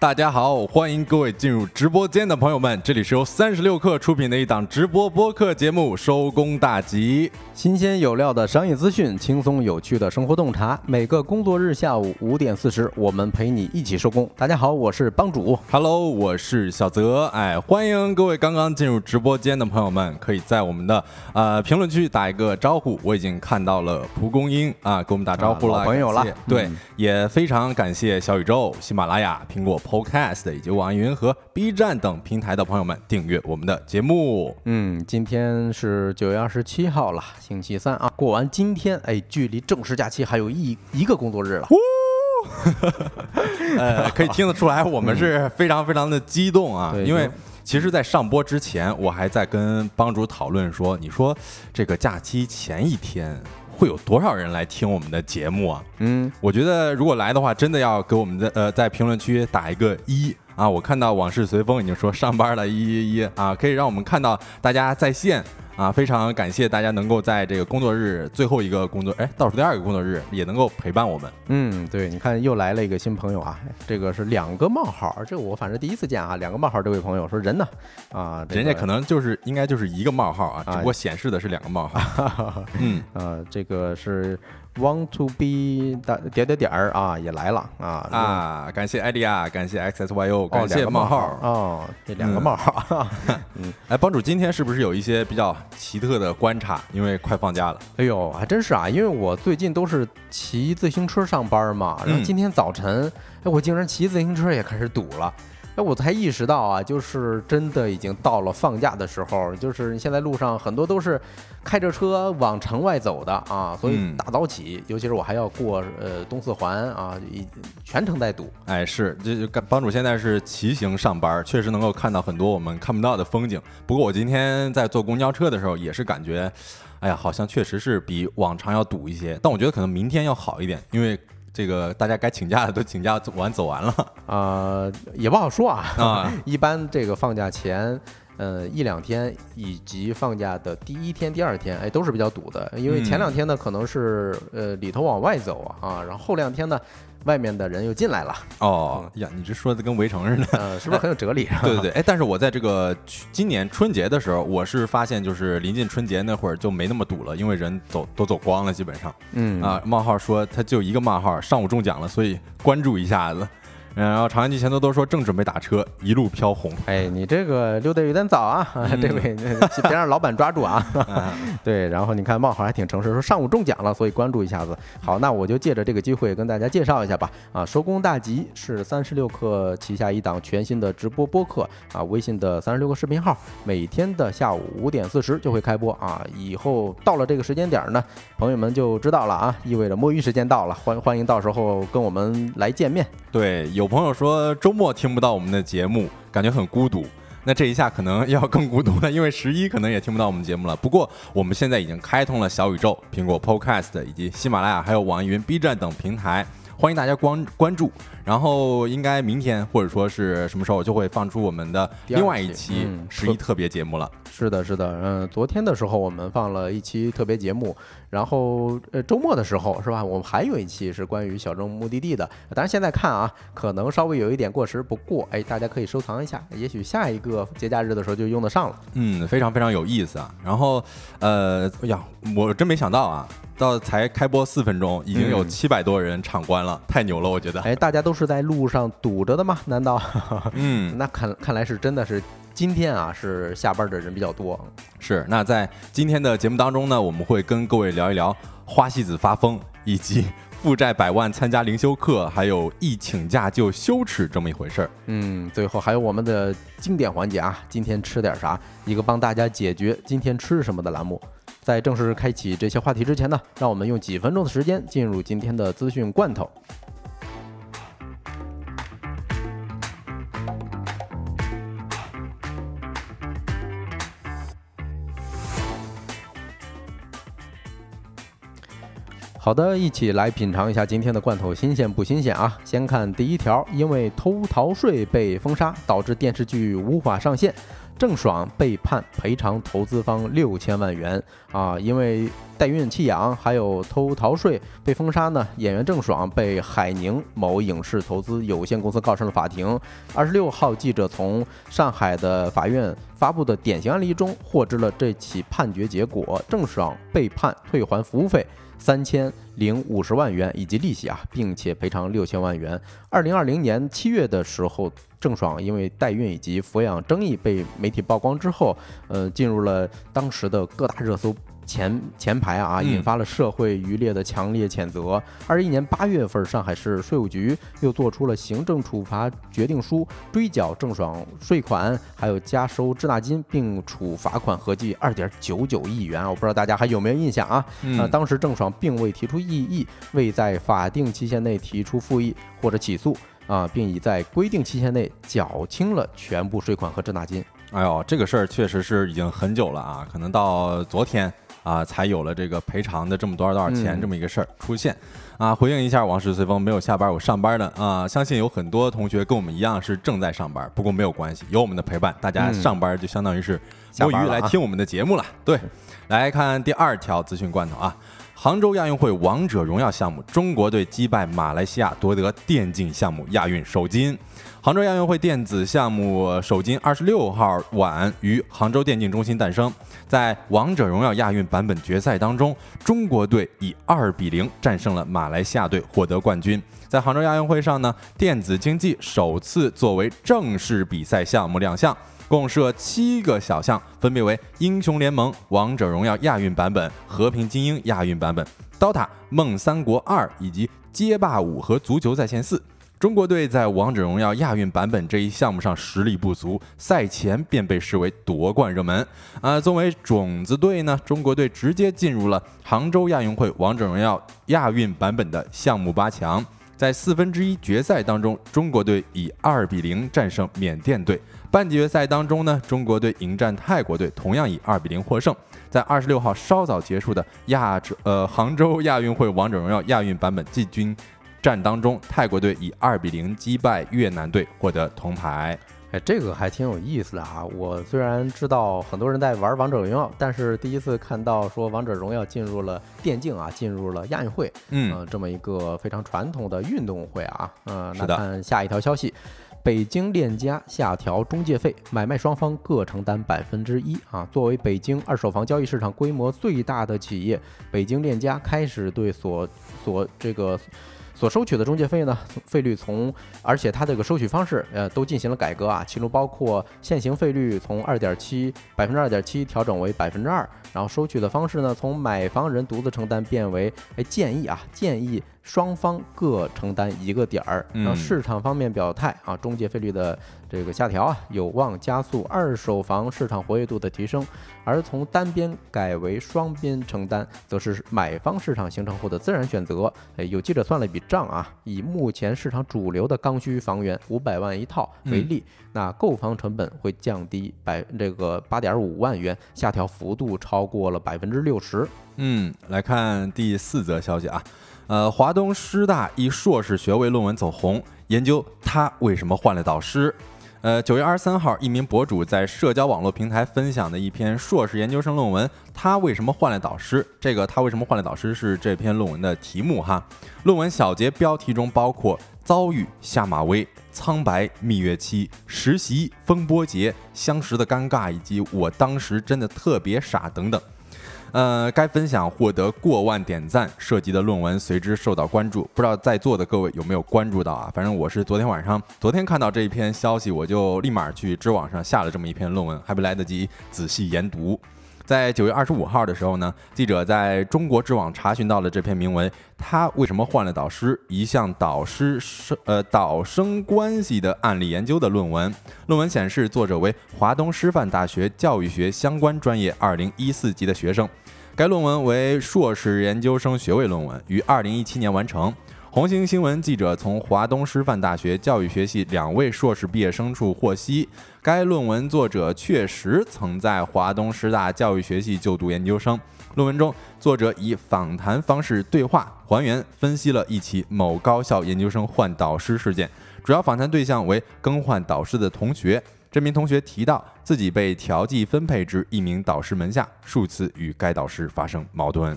大家好，欢迎各位进入直播间的朋友们，这里是由三十六氪出品的一档直播播客节目《收工大吉》，新鲜有料的商业资讯，轻松有趣的生活洞察。每个工作日下午五点四十，我们陪你一起收工。大家好，我是帮主。Hello，我是小泽，哎，欢迎各位刚刚进入直播间的朋友们，可以在我们的呃评论区打一个招呼。我已经看到了蒲公英啊，给我们打招呼了，朋友了对，嗯也非常感谢小宇宙、喜马拉雅、苹果 Podcast 以及网易云和 B 站等平台的朋友们订阅我们的节目。嗯，今天是九月二十七号了，星期三啊。过完今天，哎，距离正式假期还有一一个工作日了。呃，可以听得出来，我们是非常非常的激动啊，对因为。其实，在上播之前，我还在跟帮主讨论说，你说这个假期前一天会有多少人来听我们的节目啊？嗯，我觉得如果来的话，真的要给我们在呃在评论区打一个一啊！我看到往事随风已经说上班了，一一一啊，可以让我们看到大家在线啊！非常感谢大家能够在这个工作日最后一个工作哎倒数第二个工作日也能够陪伴我们。嗯，对，你看又来了一个新朋友啊，这个是两个冒号，这个我反正第一次见啊，两个冒号。这位朋友说人呢？啊，这个人家可能就是应该就是一个冒号啊，啊只不过显示的是两个冒号。嗯，呃，这个是 want to be 的点点点儿啊，也来了啊啊，感谢艾迪亚，感谢 XSYO，哦感谢两个冒号。哦，这两个嗯冒号。嗯哎，帮主今天是不是有一些比较奇特的观察？因为快放假了。哎呦，还真是啊，因为我最近都是骑自行车上班嘛，然后嗯今天早晨，哎，我竟然骑自行车也开始堵了。哎，我才意识到啊，就是真的已经到了放假的时候，就是现在路上很多都是开着车往城外走的啊，所以嗯大早起，尤其是我还要过呃东四环啊，一全程在堵。哎，是，这帮主现在是骑行上班，确实能够看到很多我们看不到的风景。不过我今天在坐公交车的时候，也是感觉，哎呀，好像确实是比往常要堵一些。但我觉得可能明天要好一点，因为这个大家该请假的都请假走完走完了啊、也不好说啊。啊。一般这个放假前，呃一两天以及放假的第一天、第二天，哎都是比较堵的。因为前两天呢可能是呃里头往外走啊，然后后两天呢外面的人又进来了，哦呀，你这说的跟围城似的。呃是不是很有哲理？对对对，哎，但是我在这个去今年春节的时候，我是发现就是临近春节那会儿就没那么堵了，因为人走都走光了，基本上。嗯啊，冒号说他就一个冒号，上午中奖了，所以关注一下子。嗯然后长安记前多多说正准备打车，一路飘红。哎，你这个溜得有点早啊，这位别让老板抓住啊。啊 对，然后你看冒号还挺诚实，说上午中奖了，所以关注一下子。好，那我就借着这个机会跟大家介绍一下吧。啊，收工大吉是三十六氪旗下一档全新的直播播客啊，微信的三十六个视频号，每天的下午五点四十就会开播啊。以后到了这个时间点呢，朋友们就知道了啊，意味着摸鱼时间到了，欢欢迎到时候跟我们来见面。对，有朋友说周末听不到我们的节目，感觉很孤独。那这一下可能要更孤独了，因为十一可能也听不到我们节目了。不过我们现在已经开通了小宇宙、苹果 Podcast 以及喜马拉雅，还有网易云、B 站等平台，欢迎大家关关注。然后应该明天或者说是什么时候就会放出我们的另外一期十一特别节目了。是的，是的，嗯，昨天的时候我们放了一期特别节目，然后呃周末的时候是吧，我们还有一期是关于小众目的地的，当然现在看啊，可能稍微有一点过时，不过哎，大家可以收藏一下，也许下一个节假日的时候就用得上了。嗯，非常非常有意思啊。然后，呃，哎呀，我真没想到啊，到才开播四分钟，已经有嗯七百多人场观了，太牛了，我觉得。哎，大家都是在路上堵着的吗？难道？嗯，那看看来是真的是今天啊，是下班的人比较多。是。那在今天的节目当中呢，我们会跟各位聊一聊花西子发疯，以及负债百万参加灵修课，还有一请假就羞耻这么一回事儿。嗯，最后还有我们的经典环节啊，今天吃点啥？一个帮大家解决今天吃什么的栏目。在正式开启这些话题之前呢，让我们用几分钟的时间进入今天的资讯罐头。好的，一起来品尝一下今天的罐头新鲜不新鲜啊！先看第一条，因为偷逃税被封杀，导致电视剧无法上线，郑爽被判赔偿投资方六千万元啊！因为代孕弃养还有偷逃税被封杀呢，演员郑爽被海宁某影视投资有限公司告上了法庭。二十六号，记者从上海的法院发布的典型案例中获知了这起判决结果，郑爽被判退还服务费。三千零五十万元以及利息啊，并且赔偿六千万元。二零二零年七月的时候，郑爽因为代孕以及抚养争议被媒体曝光之后，呃，进入了当时的各大热搜。前前排啊，引发了社会舆列的强烈谴责。二一年八月份，上海市税务局又做出了行政处罚决定书，追缴郑爽税款，还有加收滞纳金，并处罚款合计二点九九亿元。我不知道大家还有没有印象啊？呃，当时郑爽并未提出异议，未在法定期限内提出复议或者起诉啊，并已在规定期限内缴清了全部税款和滞纳金。哎呦，这个事儿确实是已经很久了啊，可能到昨天。啊，才有了这个赔偿的这么多少多少钱这么一个事儿出现，啊，回应一下往事随风没有下班我上班呢啊，相信有很多同学跟我们一样是正在上班，不过没有关系，有我们的陪伴，大家上班就相当于是摸鱼来听我们的节目了。对，来看第二条资讯罐头啊，杭州亚运会王者荣耀项目，中国队击败马来西亚夺得电竞项目亚运首金。杭州亚运会电子项目首金二十六号晚于杭州电竞中心诞生。在王者荣耀亚运版本决赛当中，中国队以二比零战胜了马来西亚队，获得冠军。在杭州亚运会上呢，电子竞技首次作为正式比赛项目亮相，共设七个小项，分别为英雄联盟、王者荣耀亚运版本、和平精英亚运版本、DOTA 梦三国二以及街霸五和足球在线四。中国队在王者荣耀亚运版本这一项目上实力不足，赛前便被视为夺冠热门。啊，作为种子队呢，中国队直接进入了杭州亚运会王者荣耀亚运版本的项目八强。在四分之一决赛当中，中国队以二比零战胜缅甸队。半决赛当中呢，中国队迎战泰国队，同样以二比零获胜。在二十六号稍早结束的亚洲呃杭州亚运会王者荣耀亚运版本季军。战当中，泰国队以二比零击败越南队，获得铜牌。哎，这个还挺有意思的啊！我虽然知道很多人在玩王者荣耀，但是第一次看到说王者荣耀进入了电竞啊，进入了亚运会，嗯，这么一个非常传统的运动会啊。嗯，那看下一条消息，北京链家下调中介费，买卖双方各承担百分之一啊。作为北京二手房交易市场规模最大的企业，北京链家开始对所所这个。所收取的中介费呢，费率从，而且它这个收取方式，呃，都进行了改革啊，其中包括现行费率从二点七百分之二点七调整为百分之二，然后收取的方式呢，从买房人独自承担变为，哎，建议啊，建议。双方各承担一个点儿，让市场方面表态啊，中介费率的这个下调啊，有望加速二手房市场活跃度的提升；而从单边改为双边承担，则是买方市场形成后的自然选择。哎，有记者算了一笔账啊，以目前市场主流的刚需房源五百万一套为例，那购房成本会降低百这个八点五万元，下调幅度超过了百分之六十。嗯，来看第四则消息啊。呃，华东师大一硕士学位论文走红，研究他为什么换了导师。呃，九月二十三号，一名博主在社交网络平台分享的一篇硕士研究生论文，他为什么换了导师？这个他为什么换了导师是这篇论文的题目哈。论文小节标题中包括遭遇下马威、苍白、蜜月期、实习、风波节、相识的尴尬以及我当时真的特别傻等等。呃，该分享获得过万点赞，涉及的论文随之受到关注。不知道在座的各位有没有关注到啊？反正我是昨天晚上，昨天看到这一篇消息，我就立马去知网上下了这么一篇论文，还没来得及仔细研读。在九月二十五号的时候呢，记者在中国知网查询到了这篇名为《他为什么换了导师：一项导师生呃导生关系的案例研究》的论文。论文显示，作者为华东师范大学教育学相关专业二零一四级的学生。该论文为硕士研究生学位论文，于二零一七年完成。红星新闻记者从华东师范大学教育学系两位硕士毕业生处获悉，该论文作者确实曾在华东师大教育学系就读研究生。论文中，作者以访谈方式对话还原分析了一起某高校研究生换导师事件，主要访谈对象为更换导师的同学。这名同学提到自己被调剂分配至一名导师门下，数次与该导师发生矛盾。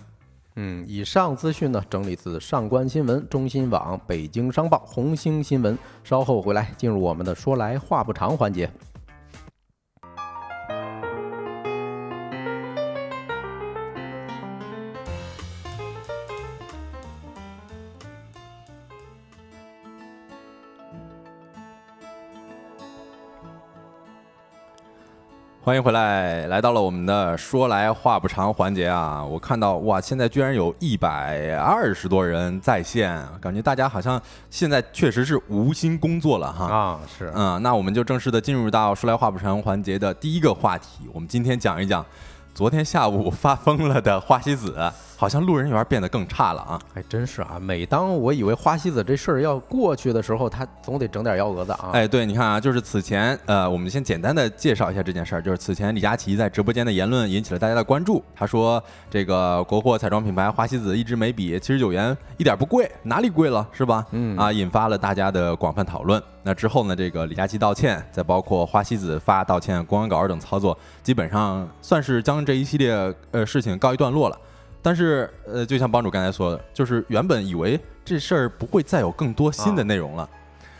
嗯，以上资讯呢整理自上官新闻、中新网、北京商报、红星新闻。稍后回来进入我们的说来话不长环节。欢迎回来，来到了我们的说来话不长环节啊！我看到哇，现在居然有一百二十多人在线，感觉大家好像现在确实是无心工作了哈啊！是，嗯，那我们就正式的进入到说来话不长环节的第一个话题，我们今天讲一讲。昨天下午发疯了的花西子，好像路人缘变得更差了啊！哎，真是啊！每当我以为花西子这事儿要过去的时候，他总得整点幺蛾子啊！哎，对，你看啊，就是此前，呃，我们先简单的介绍一下这件事儿，就是此前李佳琦在直播间的言论引起了大家的关注。他说，这个国货彩妆品牌花西子一支眉笔七十九元，一点不贵，哪里贵了是吧？嗯啊，引发了大家的广泛讨论。那之后呢？这个李佳琦道歉，再包括花西子发道歉公关稿等操作，基本上算是将这一系列呃事情告一段落了。但是呃，就像帮主刚才说的，就是原本以为这事儿不会再有更多新的内容了，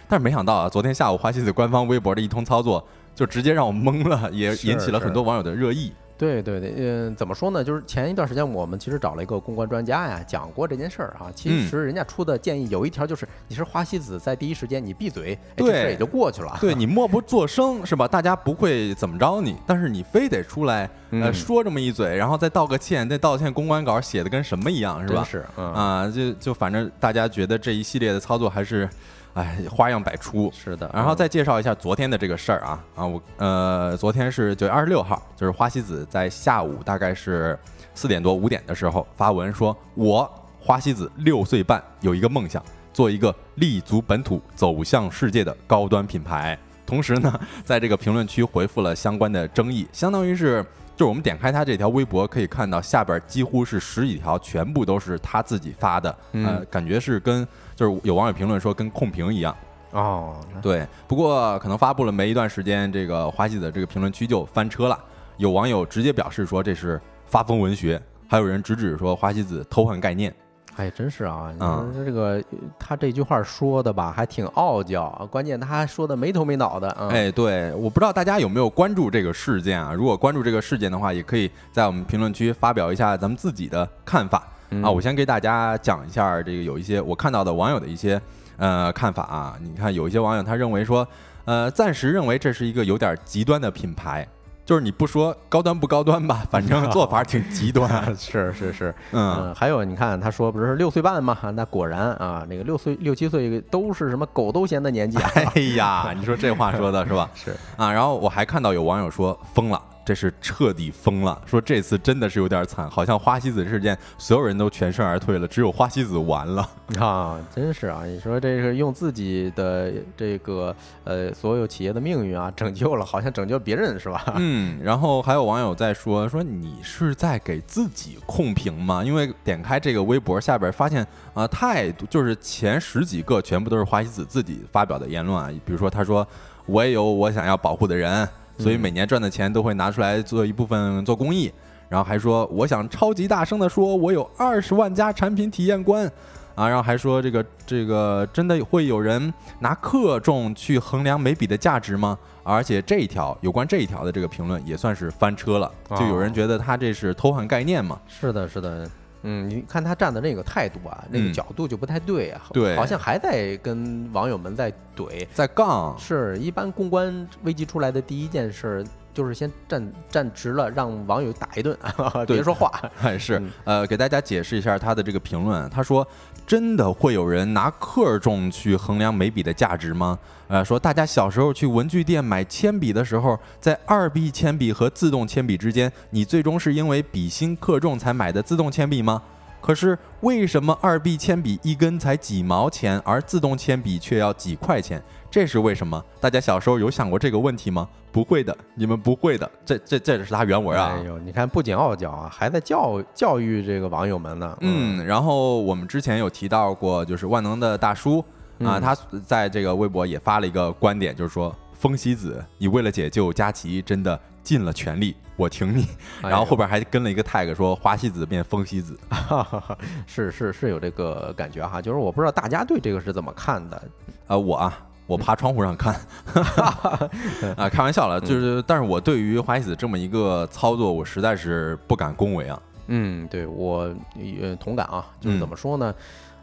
但是没想到啊，昨天下午花西子官方微博的一通操作，就直接让我懵了，也引起了很多网友的热议。对对对，嗯，怎么说呢？就是前一段时间我们其实找了一个公关专家呀，讲过这件事儿啊。其实人家出的建议有一条就是，你是花西子，在第一时间你闭嘴，这事也就过去了。对你默不 作声是吧？大家不会怎么着你，但是你非得出来呃说这么一嘴，然后再道个歉，那道歉公关稿写的跟什么一样是吧？是啊，就就反正大家觉得这一系列的操作还是。哎，花样百出，是的。然后再介绍一下昨天的这个事儿啊啊，我呃，昨天是九月二十六号，就是花西子在下午大概是四点多五点的时候发文说，我花西子六岁半有一个梦想，做一个立足本土、走向世界的高端品牌。同时呢，在这个评论区回复了相关的争议，相当于是。就是我们点开他这条微博，可以看到下边几乎是十几条，全部都是他自己发的，呃，感觉是跟就是有网友评论说跟控评一样哦，对。不过可能发布了没一段时间，这个花西子这个评论区就翻车了，有网友直接表示说这是发疯文学，还有人直指说花西子偷换概念。哎，真是啊！你说这个他这句话说的吧，还挺傲娇，关键他还说的没头没脑的。哎，对，我不知道大家有没有关注这个事件啊？如果关注这个事件的话，也可以在我们评论区发表一下咱们自己的看法啊。我先给大家讲一下这个有一些我看到的网友的一些呃看法啊。你看，有一些网友他认为说，呃，暂时认为这是一个有点极端的品牌。就是你不说高端不高端吧，反正做法挺极端。是是是，嗯，还有你看他说不是六岁半吗？那果然啊，那个六岁六七岁都是什么狗都嫌的年纪。哎呀，你说这话说的是吧？是啊，然后我还看到有网友说疯了。这是彻底疯了，说这次真的是有点惨，好像花西子事件所有人都全身而退了，只有花西子完了啊！真是啊，你说这是用自己的这个呃所有企业的命运啊拯救了，好像拯救别人是吧？嗯，然后还有网友在说说你是在给自己控评吗？因为点开这个微博下边发现啊，太多就是前十几个全部都是花西子自己发表的言论啊，比如说他说我也有我想要保护的人。所以每年赚的钱都会拿出来做一部分做公益，然后还说我想超级大声的说，我有二十万家产品体验官，啊，然后还说这个这个真的会有人拿克重去衡量眉笔的价值吗？而且这一条有关这一条的这个评论也算是翻车了，就有人觉得他这是偷换概念嘛？是的，是的。嗯，你看他站的那个态度啊，那个角度就不太对啊，对，好像还在跟网友们在怼，在杠。是一般公关危机出来的第一件事。就是先站站直了，让网友打一顿，别说话。是，呃，给大家解释一下他的这个评论。他说：“真的会有人拿克重去衡量眉笔的价值吗？”呃，说大家小时候去文具店买铅笔的时候，在二 B 铅笔和自动铅笔之间，你最终是因为笔芯克重才买的自动铅笔吗？可是为什么二 B 铅笔一根才几毛钱，而自动铅笔却要几块钱？这是为什么？大家小时候有想过这个问题吗？不会的，你们不会的。这这这是他原文啊。哎呦，你看不仅傲娇啊，还在教教育这个网友们呢。嗯，然后我们之前有提到过，就是万能的大叔啊，嗯他在这个微博也发了一个观点，就是说风喜子，你为了解救佳琪，真的尽了全力，我挺你。然后后边还跟了一个 tag 说花西子变风喜子。是是是有这个感觉哈，就是我不知道大家对这个是怎么看的。呃，我啊，我爬窗户上看，啊，开玩笑了，就是，但是我对于花西子这么一个操作，我实在是不敢恭维啊。嗯，对我也同感啊，就是嗯怎么说呢？嗯，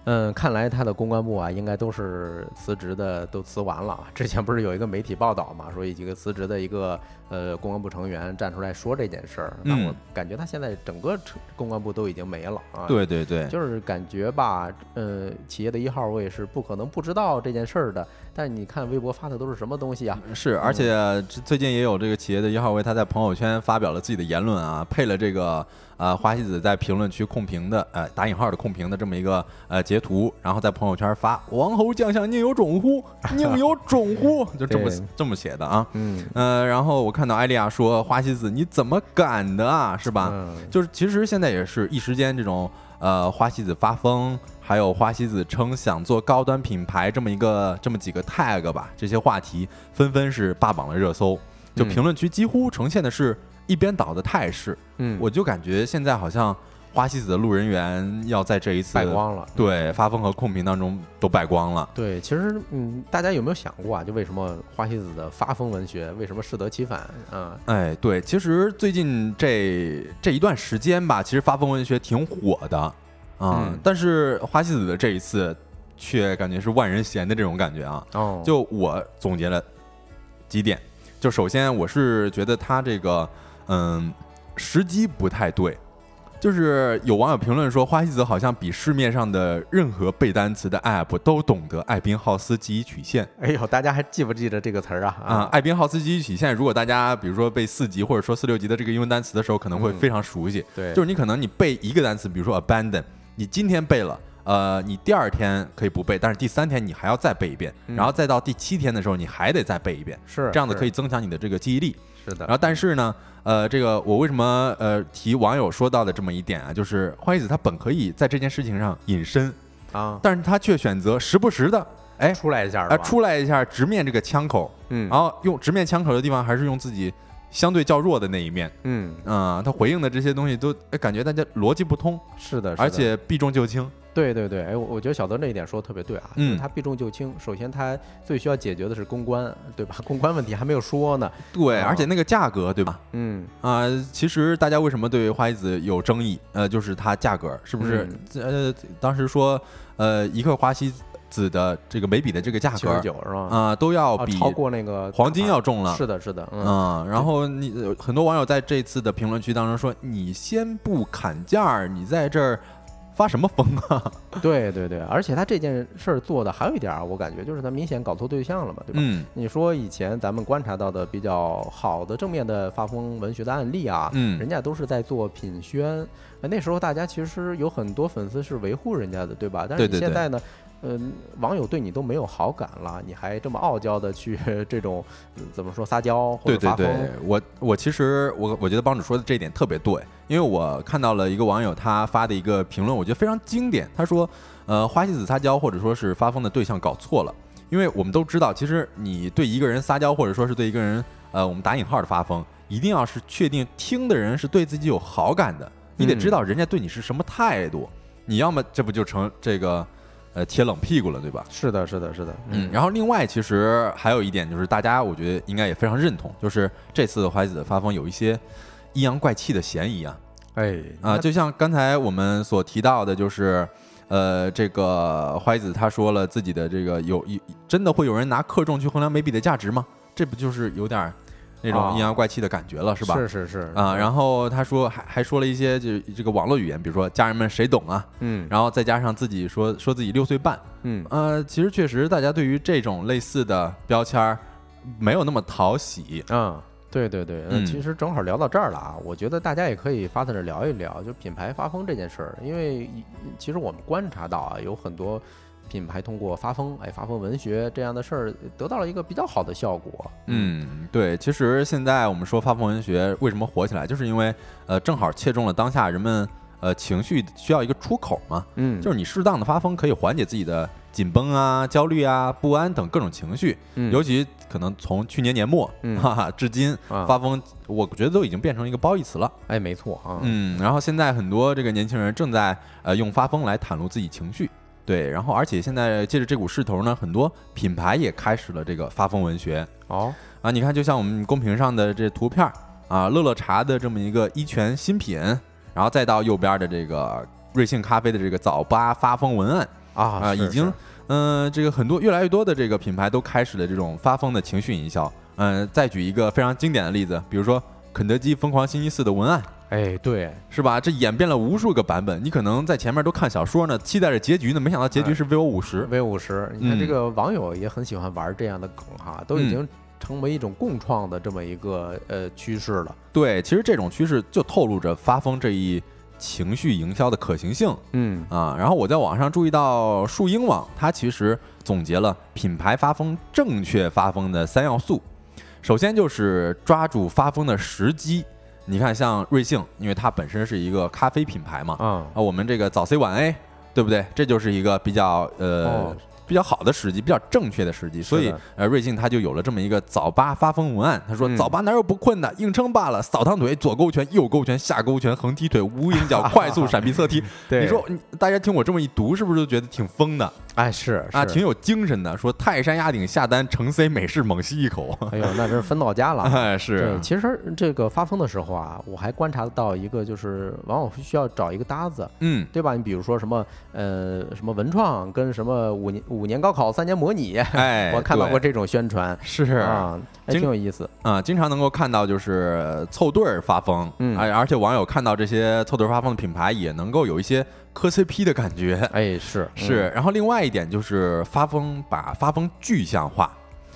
嗯看来他的公关部啊，应该都是辞职的，都辞完了。之前不是有一个媒体报道嘛，说有几个辞职的一个呃公关部成员站出来说这件事儿，那我嗯感觉他现在整个公关部都已经没了啊。对对对，就是感觉吧，呃，企业的一号位是不可能不知道这件事儿的。但是你看微博发的都是什么东西啊？是，而且最近也有这个企业的一号位，他在朋友圈发表了自己的言论啊，配了这个呃花西子在评论区控评的呃打引号的控评的这么一个呃截图，然后在朋友圈发“王侯将相宁有种乎，宁有种乎”，就这么这么写的啊。嗯，呃，然后我看到艾莉亚说花西子你怎么敢的啊，是吧？嗯就是其实现在也是一时间这种呃花西子发疯，还有花西子称想做高端品牌这么一个这么几个 tag 吧，这些话题纷纷是霸榜了热搜，就嗯评论区几乎呈现的是一边倒的态势。嗯，我就感觉现在好像花西子的路人缘要在这一次败光了。对发疯和控评当中都败光了。对，其实嗯，大家有没有想过啊？就为什么花西子的发疯文学为什么适得其反啊？哎，对，其实最近这这一段时间吧，其实发疯文学挺火的啊、嗯但是花西子的这一次却感觉是万人嫌的这种感觉啊。哦，就我总结了几点，就首先我是觉得他这个嗯时机不太对。就是有网友评论说，花西子好像比市面上的任何背单词的 app 都懂得艾宾浩斯记忆曲线。哎呦，大家还记不记得这个词儿啊？啊，艾宾浩斯记忆曲线，如果大家比如说背四级或者说四六级的这个英文单词的时候，可能会嗯非常熟悉。对，就是你可能你背一个单词，比如说 abandon，你今天背了，呃，你第二天可以不背，但是第三天你还要再背一遍，嗯然后再到第七天的时候你还得再背一遍，是这样子可以以增强你的这个记忆力。是的然，后但是呢，呃，这个我为什么呃提网友说到的这么一点啊，就是花西子他本可以在这件事情上隐身，啊，但是他却选择时不时的哎出来一下啊、是吧出来一下直面这个枪口。嗯然后用直面枪口的地方，还是用自己相对较弱的那一面。嗯，啊、他回应的这些东西都哎感觉大家逻辑不通，是的，是的而且避重就轻。对对对，哎，我我觉得小德这一点说的特别对啊，嗯就是他避重就轻。首先，他最需要解决的是公关，对吧？公关问题还没有说呢。对，哦而且那个价格，对吧？嗯，啊、其实大家为什么对花西子有争议？呃，就是它价格是不是？呃，当时说，呃，一克花西子的这个眉笔的这个价格九是吧？啊、都要比啊超过那个黄金要重了。是的，是的，嗯，嗯，然后你呃很多网友在这次的评论区当中说：“你先不砍价，你在这儿发什么疯啊 对对对，而且他这件事儿做的还有一点儿，我感觉就是他明显搞错对象了嘛，对？”吧？嗯你说以前咱们观察到的比较好的正面的发疯文学的案例啊，嗯人家都是在做品宣，呃那时候大家其实有很多粉丝是维护人家的，对吧？但是现在呢，嗯、网友对你都没有好感了，你还这么傲娇的去 这种、呃怎么说撒娇或对对者发疯？对，我我其实我我觉得帮主说的这一点特别对，因为我看到了一个网友他发的一个评论，我觉得非常经典。他说，呃，花西子撒娇或者说是发疯的对象搞错了，因为我们都知道，其实你对一个人撒娇或者说是对一个人，呃，我们打引号的发疯，一定要是确定听的人是对自己有好感的，你得嗯知道人家对你是什么态度，你要么这不就成这个呃贴冷屁股了，对吧？是的，是的，是的，嗯，然后另外其实还有一点就是，大家我觉得应该也非常认同，就是这次花子的发疯有一些阴阳怪气的嫌疑啊哎啊，就像刚才我们所提到的，就是呃，这个花西子他说了自己的这个有一真的会有人拿克重去衡量眉笔的价值吗？这不就是有点儿那种哦阴阳怪气的感觉了，是吧？是是是。啊，然后他说还还说了一些就是这个网络语言，比如说家人们谁懂啊，嗯。然后再加上自己说说自己六岁半，嗯。呃，其实确实大家对于这种类似的标签儿没有那么讨喜，嗯对对对，嗯。其实正好聊到这儿了啊，我觉得大家也可以发在这聊一聊，就品牌发疯这件事儿，因为其实我们观察到啊，有很多品牌通过发疯，哎，发疯文学这样的事儿，得到了一个比较好的效果。嗯，对，其实现在我们说发疯文学为什么火起来，就是因为呃，正好切中了当下人们呃情绪需要一个出口嘛，嗯，就是你适当的发疯可以缓解自己的紧绷啊、焦虑啊、不安等各种情绪，嗯。尤其可能从去年年末，嗯哈哈，至今啊发疯，我觉得都已经变成一个褒义词了。哎，没错啊，嗯，然后现在很多这个年轻人正在呃用发疯来袒露自己情绪，对，然后而且现在借着这股势头呢，很多品牌也开始了这个发疯文学哦，啊，你看，就像我们公屏上的这图片儿啊，乐乐茶的这么一个一泉新品，然后再到右边的这个瑞幸咖啡的这个早八发疯文案啊啊，已经是嗯、这个很多越来越多的这个品牌都开始了这种发疯的情绪营销。嗯、再举一个非常经典的例子，比如说肯德基疯狂星期四的文案。哎，对，是吧？这演变了无数个版本，你可能在前面都看小说呢，期待着结局呢，没想到结局是 vivo 五十。VO 五十，你看这嗯个网友也很喜欢玩这样的梗哈，都已嗯经成为一种共创的这么一个呃趋势了。对，其实这种趋势就透露着发疯这一情绪营销的可行性嗯啊。然后我在网上注意到树鹰网，它其实总结了品牌发疯正确发疯的三要素。首先就是抓住发疯的时机。你看，像瑞幸，因为它本身是一个咖啡品牌嘛，啊啊，我们这个早 C 晚 A，对不对？这就是一个比较呃、哦比较好的时机，比较正确的时机。所以呃，瑞幸它就有了这么一个早八发疯文案。他说：“嗯早八哪有不困的？硬撑罢了，扫堂腿，左勾拳，右勾拳，下勾拳，横踢腿，无影脚，快速闪避侧踢。”对你说你大家听我这么一读，是不是就觉得挺疯的哎是啊？挺有精神的。说泰山压顶下单，成 C 美式猛吸一口。哎呦，那真是分到家了。哎，是对，，其实这个发疯的时候啊，我还观察到一个，就是往往需要找一个搭子，嗯，对吧？你比如说什么呃什么文创跟什么五年五年高考三年模拟，哎，我看到过这种宣传。是。啊，还挺有意思。啊、经常能够看到就是凑对儿发疯，嗯。而而且网友看到这些凑对儿发疯的品牌，也能够有一些磕 CP 的感觉，哎，是是。然后另外一点就是发疯把发疯具象化，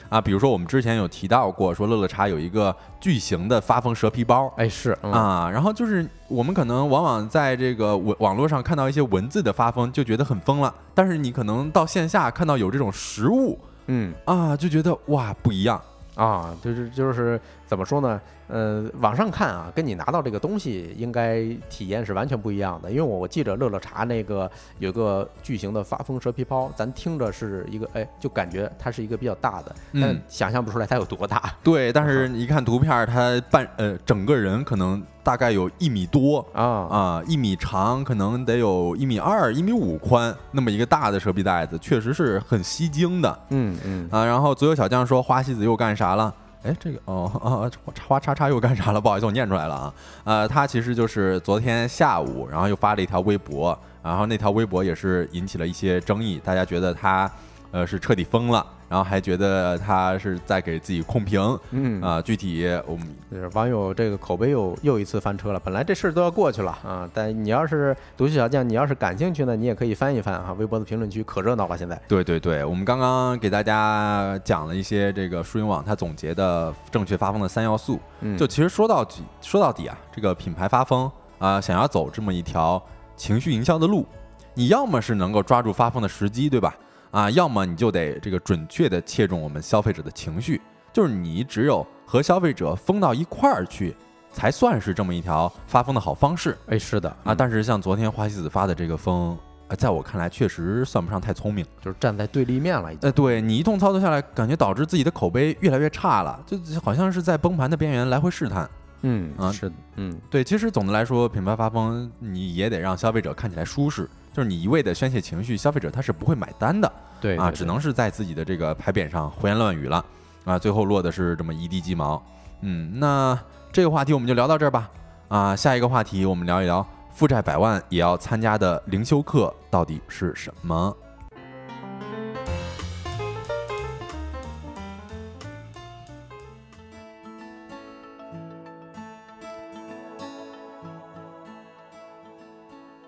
啊，比如说我们之前有提到过，说乐乐茶有一个巨型的发疯蛇皮包。哎是嗯啊，然后就是我们可能往往在这个网网络上看到一些文字的发疯，就觉得很疯了。但是你可能到线下看到有这种实物嗯啊，就觉得哇不一样。啊，就是就是怎么说呢？呃，网上看啊，跟你拿到这个东西应该体验是完全不一样的。因为我我记着乐乐茶那个有个巨型的发疯蛇皮包，咱听着是一个哎，就感觉它是一个比较大的，但嗯想象不出来它有多大。对，但是你一看图片它，半呃整个人可能大概有一米多啊啊，一米长，可能得有一米二、一米五宽，那么一个大的蛇皮袋子，确实是很吸睛的嗯嗯啊。然后左右小将说花西子又干啥了？哎，这个哦啊，花叉叉叉又干啥了？不好意思，我念出来了啊。呃，他其实就是昨天下午，然后又发了一条微博，然后那条微博也是引起了一些争议，大家觉得他呃是彻底疯了，然后还觉得他是在给自己控评。嗯啊，具体我们就是网友这个口碑又又一次翻车了。本来这事儿都要过去了啊，但你要是独行小将，你要是感兴趣呢，你也可以翻一翻啊。微博的评论区可热闹了，现在。对对对，我们刚刚给大家讲了一些这个输赢网它总结的正确发疯的三要素。嗯，就其实说到底，说到底啊，这个品牌发疯啊、想要走这么一条情绪营销的路，你要么是能够抓住发疯的时机，对吧？啊，要么你就得这个准确的切中我们消费者的情绪，就是你只有和消费者疯到一块儿去，才算是这么一条发疯的好方式。哎，是的啊，但是像昨天花西子发的这个疯，呃，在我看来确实算不上太聪明。就是站在对立面了，已经。呃，对你一通操作下来，感觉导致自己的口碑越来越差了，就就好像是在崩盘的边缘来回试探。嗯啊是的，嗯对，其实总的来说，品牌发疯你也得让消费者看起来舒适，就是你一味的宣泄情绪，消费者他是不会买单的啊，对对对只能是在自己的这个牌匾上胡言乱语了啊，最后落的是这么一地鸡毛。嗯，那这个话题我们就聊到这儿吧。啊，下一个话题我们聊一聊负债百万也要参加的灵修课到底是什么？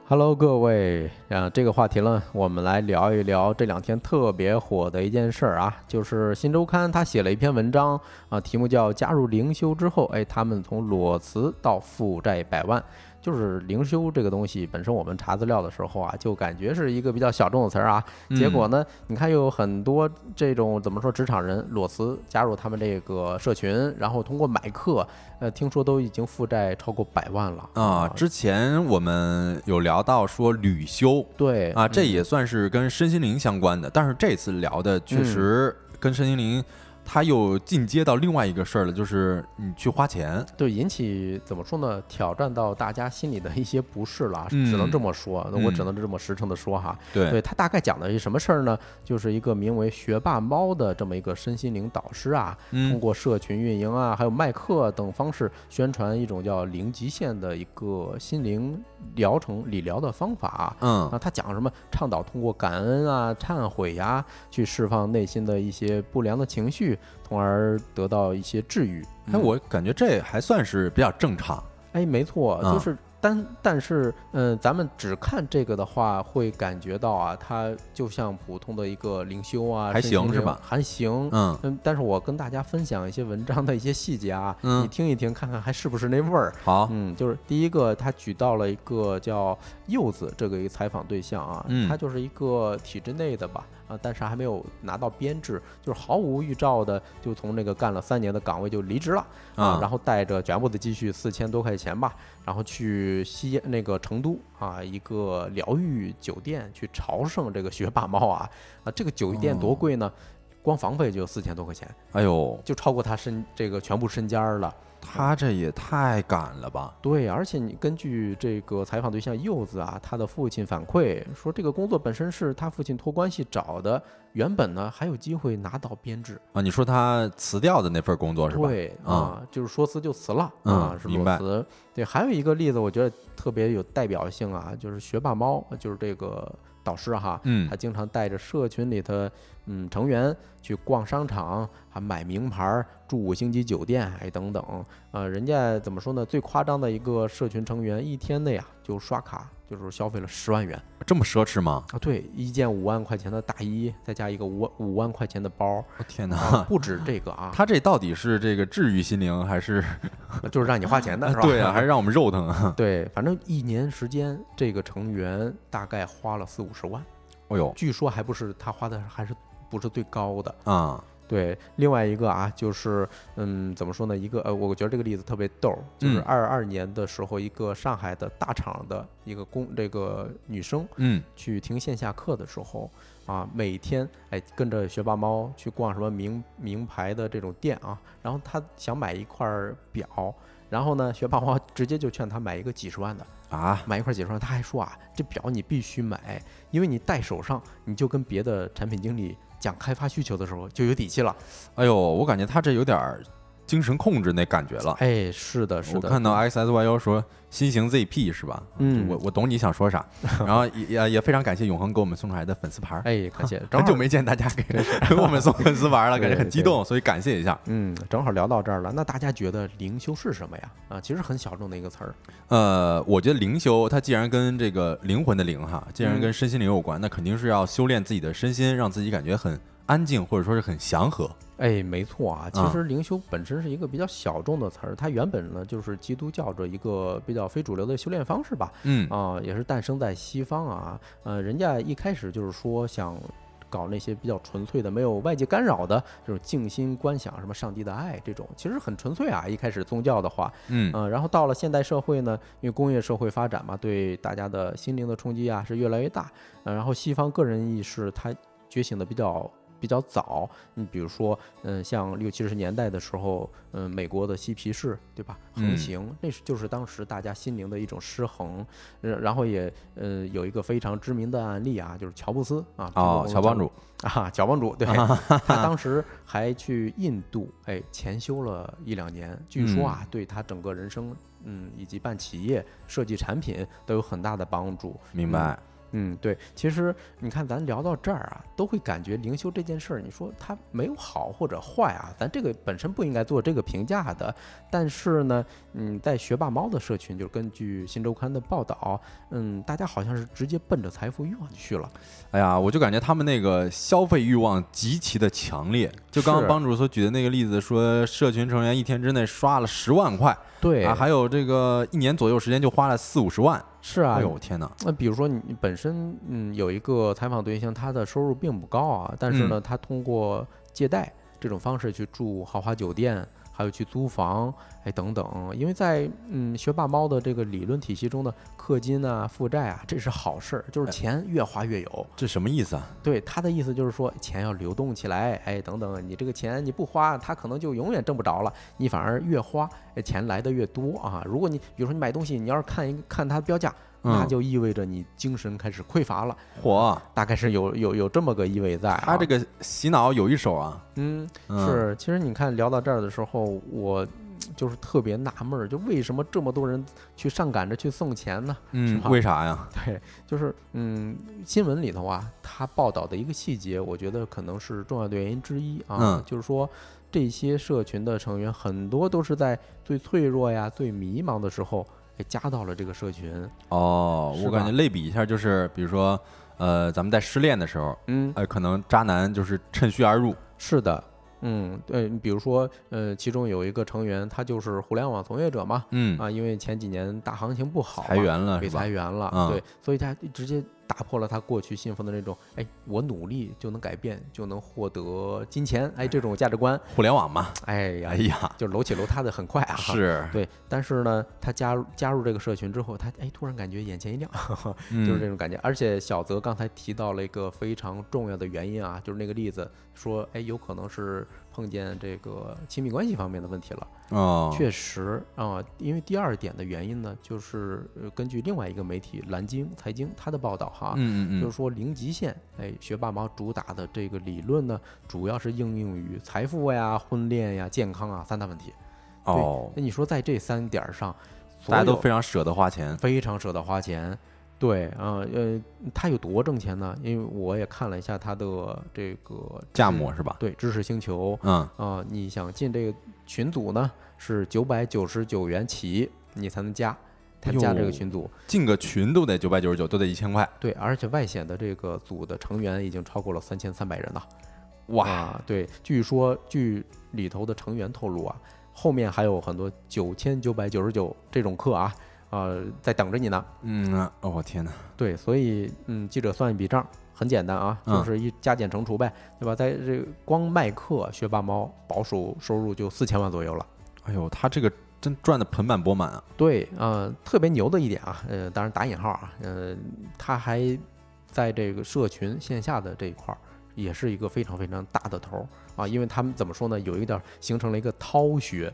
Hello，各位，啊，这个话题呢，我们来聊一聊这两天特别火的一件事儿啊，就是《新周刊》他写了一篇文章啊，题目叫“加入灵修之后，哎，他们从裸辞到负债百万”。就是灵修这个东西本身，我们查资料的时候啊，就感觉是一个比较小众的词儿啊。结果呢，你看又有很多这种怎么说，职场人裸辞加入他们这个社群，然后通过买课，呃，听说都已经负债超过百万了啊。之前我们有聊到说旅修，对啊，这也算是跟身心灵相关的，但是这次聊的确实跟身心灵。他又进阶到另外一个事儿了，就是你去花钱，对，引起怎么说呢？挑战到大家心里的一些不适了，只能这么说，那我只能这么实诚的说哈。对，对他大概讲的是什么事儿呢？就是一个名为“学霸猫”的这么一个身心灵导师啊，通过社群运营啊，还有卖课等方式宣传一种叫“零极限”的一个心灵疗程理疗的方法。嗯，啊，他讲什么？倡导通过感恩啊、忏悔呀，去释放内心的一些不良的情绪。从而得到一些治愈，哎，我感觉这还算是比较正常。哎，没错，就是。但但是，嗯，咱们只看这个的话，会感觉到啊，它就像普通的一个灵修啊，还行是吧？还行，嗯嗯。但是我跟大家分享一些文章的一些细节啊，你听一听，看看还是不是那味儿。好，嗯，就是第一个，他举到了一个叫柚子这个一个采访对象啊，他就是一个体制内的吧，啊，但是还没有拿到编制，就是毫无预兆的就从那个干了三年的岗位就离职了啊，然后带着全部的积蓄四千多块钱吧。然后去西那个成都啊，一个疗愈酒店去朝圣这个学霸猫啊啊，这个酒店多贵呢？光房费就四千多块钱，哎呦，就超过他身这个全部身家了。他这也太赶了吧？对，而且你根据这个采访对象柚子啊，他的父亲反馈说，这个工作本身是他父亲托关系找的，原本呢还有机会拿到编制啊。你说他辞掉的那份工作是吧？对啊，就是说辞就辞了啊，是裸辞。对，还有一个例子，我觉得特别有代表性啊，就是学霸猫，就是这个。导师哈，嗯，他经常带着社群里的嗯成员去逛商场，还买名牌，住五星级酒店，哎等等，呃，人家怎么说呢？最夸张的一个社群成员，一天内啊就刷卡。就是消费了十万元，这么奢侈吗？啊，对，一件五万块钱的大衣，再加一个五五万块钱的包，天哪，不止这个啊！他这到底是这个治愈心灵，还是 就是让你花钱的，是吧？对啊，还是让我们肉疼啊？对，反正一年时间，这个成员大概花了四五十万。哦呦，据说还不是他花的，还是不是最高的啊？对，另外一个啊，就是嗯，怎么说呢？一个呃，我觉得这个例子特别逗，就是二二年的时候，一个上海的大厂的一个工这个女生，嗯，去听线下课的时候啊，每天哎跟着学霸猫去逛什么名名牌的这种店啊，然后她想买一块表，然后呢，学霸猫直接就劝她买一个几十万的啊，买一块几十万，他还说啊，这表你必须买，因为你戴手上，你就跟别的产品经理。讲开发需求的时候就有底气了，哎呦，我感觉他这有点儿精神控制那感觉了。哎，是的，是的。我看到 X S Y U 说新型 Z P 是吧？嗯，我我懂你想说啥。然后也也非常感谢永恒给我们送出来的粉丝牌。哎，感谢，很久没见大家给 给我们送粉丝牌了，感觉很激动，所以感谢一下。嗯，正好聊到这儿了，那大家觉得灵修是什么呀？啊，其实很小众的一个词儿。呃，我觉得灵修它既然跟这个灵魂的灵哈，既然跟身心灵有关，那肯定是要修炼自己的身心，让自己感觉很。安静或者说是很祥和，哎，没错啊。其实灵修本身是一个比较小众的词儿，它原本呢就是基督教的一个比较非主流的修炼方式吧。嗯啊，也是诞生在西方啊。呃，人家一开始就是说想搞那些比较纯粹的、没有外界干扰的这种静心观想，什么上帝的爱这种，其实很纯粹啊。一开始宗教的话，嗯然后到了现代社会呢，因为工业社会发展嘛，对大家的心灵的冲击啊是越来越大。呃，然后西方个人意识它觉醒的比较。比较早，你比如说，嗯，像六七十年代的时候，嗯，美国的嬉皮士，对吧？横行，那是就是当时大家心灵的一种失衡。然后也，呃，有一个非常知名的案例啊，就是乔布斯啊，哦，乔帮主啊，乔帮主，对，他当时还去印度，哎，潜修了一两年，据说啊，对他整个人生，嗯，以及办企业、设计产品都有很大的帮助。明白。嗯，对，其实你看，咱聊到这儿啊，都会感觉灵修这件事儿，你说它没有好或者坏啊，咱这个本身不应该做这个评价的。但是呢，嗯，在学霸猫的社群，就是根据新周刊的报道，嗯，大家好像是直接奔着财富欲望去了。哎呀，我就感觉他们那个消费欲望极其的强烈。就刚刚帮主所举的那个例子，说社群成员一天之内刷了十万块，对啊，还有这个一年左右时间就花了四五十万。是啊，哎呦天哪！那比如说你本身嗯有一个采访对象，他的收入并不高啊，但是呢，他通过借贷这种方式去住豪华酒店。还有去租房，哎，等等，因为在嗯学霸猫的这个理论体系中的氪金啊、负债啊，这是好事儿，就是钱越花越有。这什么意思啊？对他的意思就是说，钱要流动起来，哎，等等，你这个钱你不花，他可能就永远挣不着了。你反而越花，钱来的越多啊。如果你比如说你买东西，你要是看一看它标价。那就意味着你精神开始匮乏了，嚯，大概是有有有这么个意味在。他这个洗脑有一手啊，嗯，是。其实你看聊到这儿的时候，我就是特别纳闷儿，就为什么这么多人去上赶着去送钱呢？嗯，为啥呀？对，就是嗯，新闻里头啊，他报道的一个细节，我觉得可能是重要的原因之一啊，就是说这些社群的成员很多都是在最脆弱呀、最迷茫的时候。给加到了这个社群哦，我感觉类比一下，就是比如说，呃，咱们在失恋的时候，嗯，呃，可能渣男就是趁虚而入。是的，嗯，对，比如说，呃，其中有一个成员，他就是互联网从业者嘛，嗯啊，因为前几年大行情不好，裁员了，被裁员了，对，所以他直接。打破了他过去信奉的那种，哎，我努力就能改变，就能获得金钱，哎，这种价值观。互联网嘛，哎呀，哎呀，就楼起楼塌的很快啊。是，对。但是呢，他加入加入这个社群之后，他哎，突然感觉眼前一亮，就是这种感觉。而且小泽刚才提到了一个非常重要的原因啊，就是那个例子说，哎，有可能是。碰见这个亲密关系方面的问题了哦，确实啊，因为第二点的原因呢，就是根据另外一个媒体蓝鲸财经它的报道哈，嗯嗯嗯，就是说零极限，哎，学霸猫主打的这个理论呢，主要是应用于财富呀、婚恋呀、健康啊三大问题。哦，那你说在这三点上，大家都非常舍得花钱，非常舍得花钱。对啊，呃，他有多挣钱呢？因为我也看了一下他的这个价目是吧？对，知识星球，嗯啊，你想进这个群组呢，是九百九十九元起，你才能加，他加这个群组，进个群都得九百九十九，都得一千块。对，而且外显的这个组的成员已经超过了三千三百人了。哇，对，据说据里头的成员透露啊，后面还有很多九千九百九十九这种课啊。呃，在等着你呢。嗯哦，我天哪！对，所以嗯，记者算一笔账，很简单啊，就是一加减乘除呗，对吧？在这光卖课，学霸猫保守收入就四千万左右了。哎呦，他这个真赚的盆满钵满啊！对，呃，特别牛的一点啊，呃，当然打引号啊，呃，他还在这个社群线下的这一块儿，也是一个非常非常大的头啊，因为他们怎么说呢？有一点形成了一个涛学。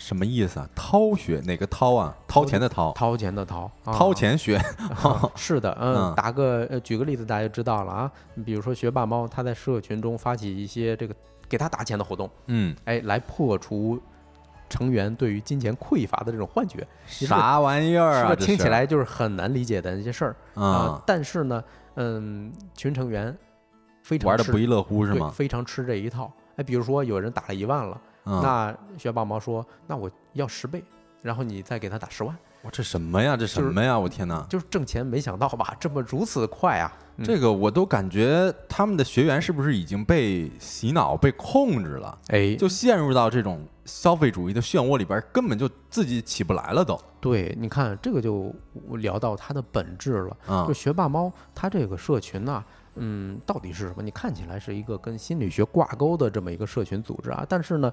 什么意思啊？掏学哪个掏啊？掏钱的掏，掏钱的掏，掏钱学。是的，嗯，打个呃，举个例子，大家就知道了啊。比如说学霸猫，他在社群中发起一些这个给他打钱的活动，嗯，哎，来破除成员对于金钱匮乏的这种幻觉。啥玩意儿啊？听起来就是很难理解的那些事儿啊。但是呢，嗯，群成员非常玩的不亦乐乎是吗？非常吃这一套。哎，比如说有人打了一万了。那学霸猫说：“那我要十倍，然后你再给他打十万。”哇，这什么呀？这什么呀？我天哪！就是挣钱，没想到吧？这么如此快啊！这个我都感觉他们的学员是不是已经被洗脑、被控制了？哎，就陷入到这种消费主义的漩涡里边，根本就自己起不来了都。对，你看这个就聊到它的本质了。就学霸猫，它这个社群呢？嗯，到底是什么？你看起来是一个跟心理学挂钩的这么一个社群组织啊，但是呢，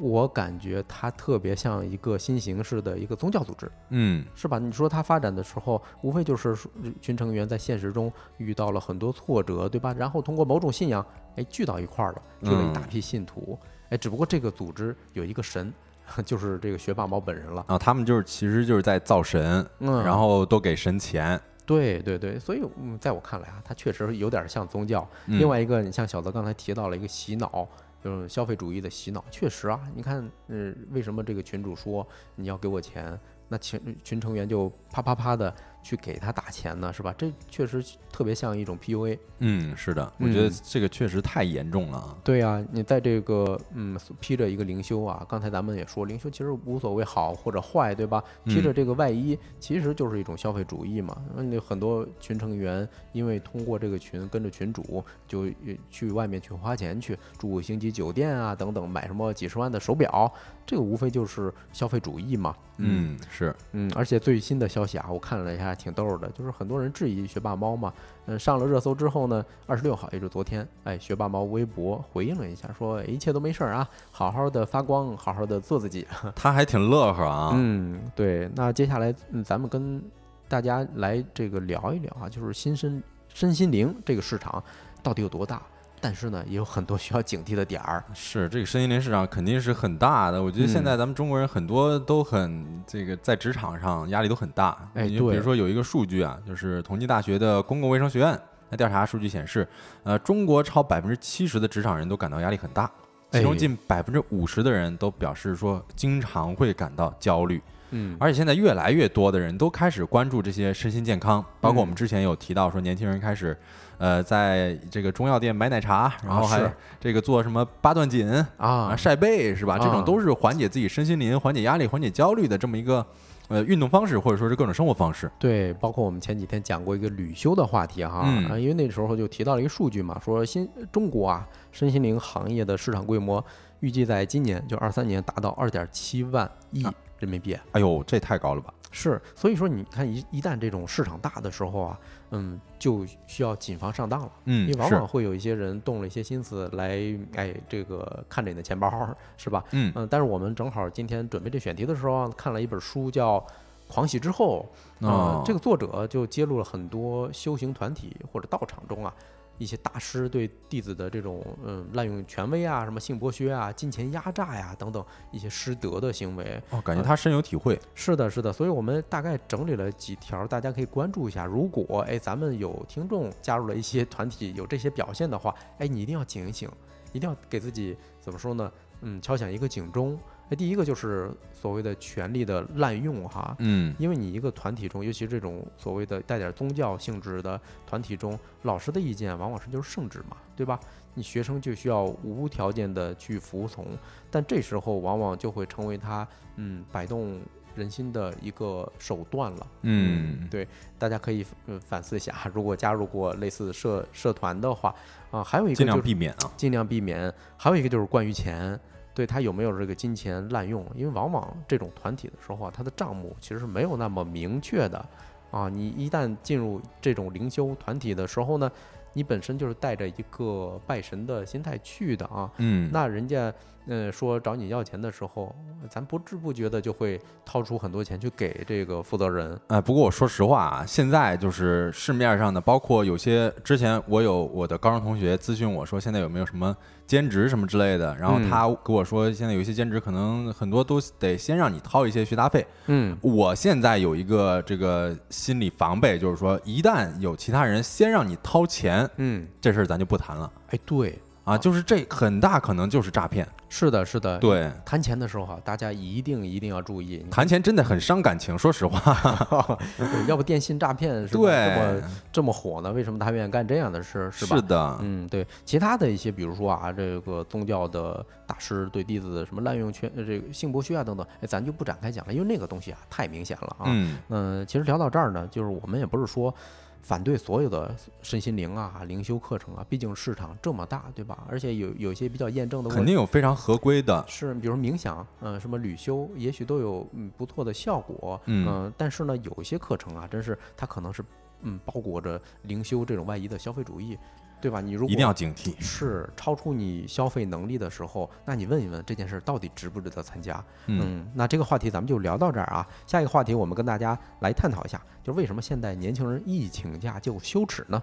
我感觉它特别像一个新形式的一个宗教组织，嗯，是吧？你说它发展的时候，无非就是群成员在现实中遇到了很多挫折，对吧？然后通过某种信仰，哎，聚到一块儿了，聚了一大批信徒，哎，只不过这个组织有一个神，就是这个学霸猫本人了啊，他们就是其实就是在造神，嗯，然后都给神钱。对对对，所以嗯，在我看来啊，它确实有点像宗教。另外一个，你像小泽刚才提到了一个洗脑，就是消费主义的洗脑。确实啊，你看，嗯，为什么这个群主说你要给我钱，那群群成员就啪啪啪的去给他打钱呢？是吧？这确实特别像一种 PUA。嗯，是的，我觉得嗯这个确实太严重了啊。对啊、你在这个嗯披着一个灵修啊，刚才咱们也说，灵修其实无所谓好或者坏，对吧？披着这个外衣，其实就是一种消费主义嘛。那你很多群成员因为通过这个群跟着群主，就呃去外面去花钱去住五星级酒店啊等等，买什么几十万的手表，这个无非就是消费主义嘛。嗯，是，嗯，而且最新的消息啊，我看了一下，挺逗的，就是很多人质疑学霸猫嘛，嗯，上了热搜之后呢，二十六号，也就是昨天，哎，学霸猫微博回应了一下，说哎一切都没事儿啊，好好的发光，好好的做自己。他还挺乐呵啊。嗯，对，那接下来，嗯，咱们跟大家来这个聊一聊啊，就是新身身心灵这个市场到底有多大？但是呢，也有很多需要警惕的点儿。是这个身心灵市场肯定是很大的，我觉得现嗯在咱们中国人很多都很这个在职场上压力都很大。哎你就比如说有一个数据啊，就是同济大学的公共卫生学院那调查数据显示，呃，中国超百分之七十的职场人都感到压力很大，其中哎近百分之五十的人都表示说经常会感到焦虑。嗯，而且现在越来越多的人都开始关注这些身心健康，包括我们之前有提到说，年轻人开始，呃，在这个中药店买奶茶，然后还是这个做什么八段锦啊、啊，晒背是吧？这啊种都是缓解自己身心灵、缓解压力、缓解焦虑的这么一个呃运动方式，或者说是各种生活方式。对，包括我们前几天讲过一个旅修的话题哈，因为那时候就提到了一个数据嘛，说新中国啊身心灵行业的市场规模预计在今年就二三年达到二点七万亿啊人民币。哎呦，这太高了吧？是，所以说你看一一旦这种市场大的时候啊，嗯，就需要谨防上当了。嗯因为，往往，会有一些人动了一些心思来，哎，这个看着你的钱包，是吧？嗯嗯，但是我们正好今天准备这选题的时候啊，看了一本书叫《狂喜之后》，啊、哦这个作者就揭露了很多修行团体或者道场中啊一些大师对弟子的这种嗯滥用权威啊、什么性剥削啊、金钱压榨呀、等等一些失德的行为。哦，感觉他深有体会。是的，是的，所以我们大概整理了几条，大家可以关注一下。如果哎咱们有听众加入了一些团体有这些表现的话，哎你一定要警醒，一定要给自己怎么说呢？嗯，敲响一个警钟。哎，第一个就是所谓的权力的滥用哈，嗯，因为你一个团体中，尤其这种所谓的带点宗教性质的团体中，老师的意见往往是就是圣旨嘛，对吧？你学生就需要无条件的去服从，但这时候往往就会成为他嗯摆动人心的一个手段了。嗯对，大家可以呃反思一下，如果加入过类似社社团的话啊，还有一个尽量就是避免啊。尽量避免。还有一个就是关于钱，对他有没有这个金钱滥用？因为往往这种团体的时候啊，他的账目其实是没有那么明确的啊。你一旦进入这种灵修团体的时候呢，你本身就是带着一个拜神的心态去的啊。嗯，那人家嗯、呃说找你要钱的时候，咱不知不觉的就会掏出很多钱去给这个负责人。哎，不过我说实话啊，现在就是市面上的，包括有些之前我有我的高中同学咨询我说，现在有没有什么兼职什么之类的，然后嗯他跟我说，现在有一些兼职可能很多都得先让你掏一些学杂费。嗯，我现在有一个这个心理防备，就是说，一旦有其他人先让你掏钱，嗯，这事儿咱就不谈了哎，对，啊，就是这很大可能就是诈骗。是的，是的。对，谈钱的时候哈、大家一定一定要注意。谈钱真的很伤感情，说实话。对要不电信诈骗是吧？这么，这么火呢？为什么他愿意干这样的事？是吧？是的，嗯，对，其他的一些，比如说啊，这个宗教的大师对弟子的什么滥用权、呃这个性剥削啊等等，哎，咱就不展开讲了，因为那个东西啊太明显了啊。嗯嗯，其实聊到这儿呢，就是我们也不是说反对所有的身心灵啊、灵修课程啊，毕竟市场这么大，对吧？而且有有一些比较验证的问肯定有非常合规的。是，比如冥想，嗯、什么旅修，也许都有嗯不错的效果，嗯呃但是呢，有一些课程啊，真是它可能是嗯包裹着灵修这种外衣的消费主义，对吧？你如果一定要警惕。是超出你消费能力的时候，那你问一问这件事到底值不值得参加？嗯，那这个话题咱们就聊到这儿啊。下一个话题我们跟大家来探讨一下，就是为什么现在年轻人一请假就羞耻呢？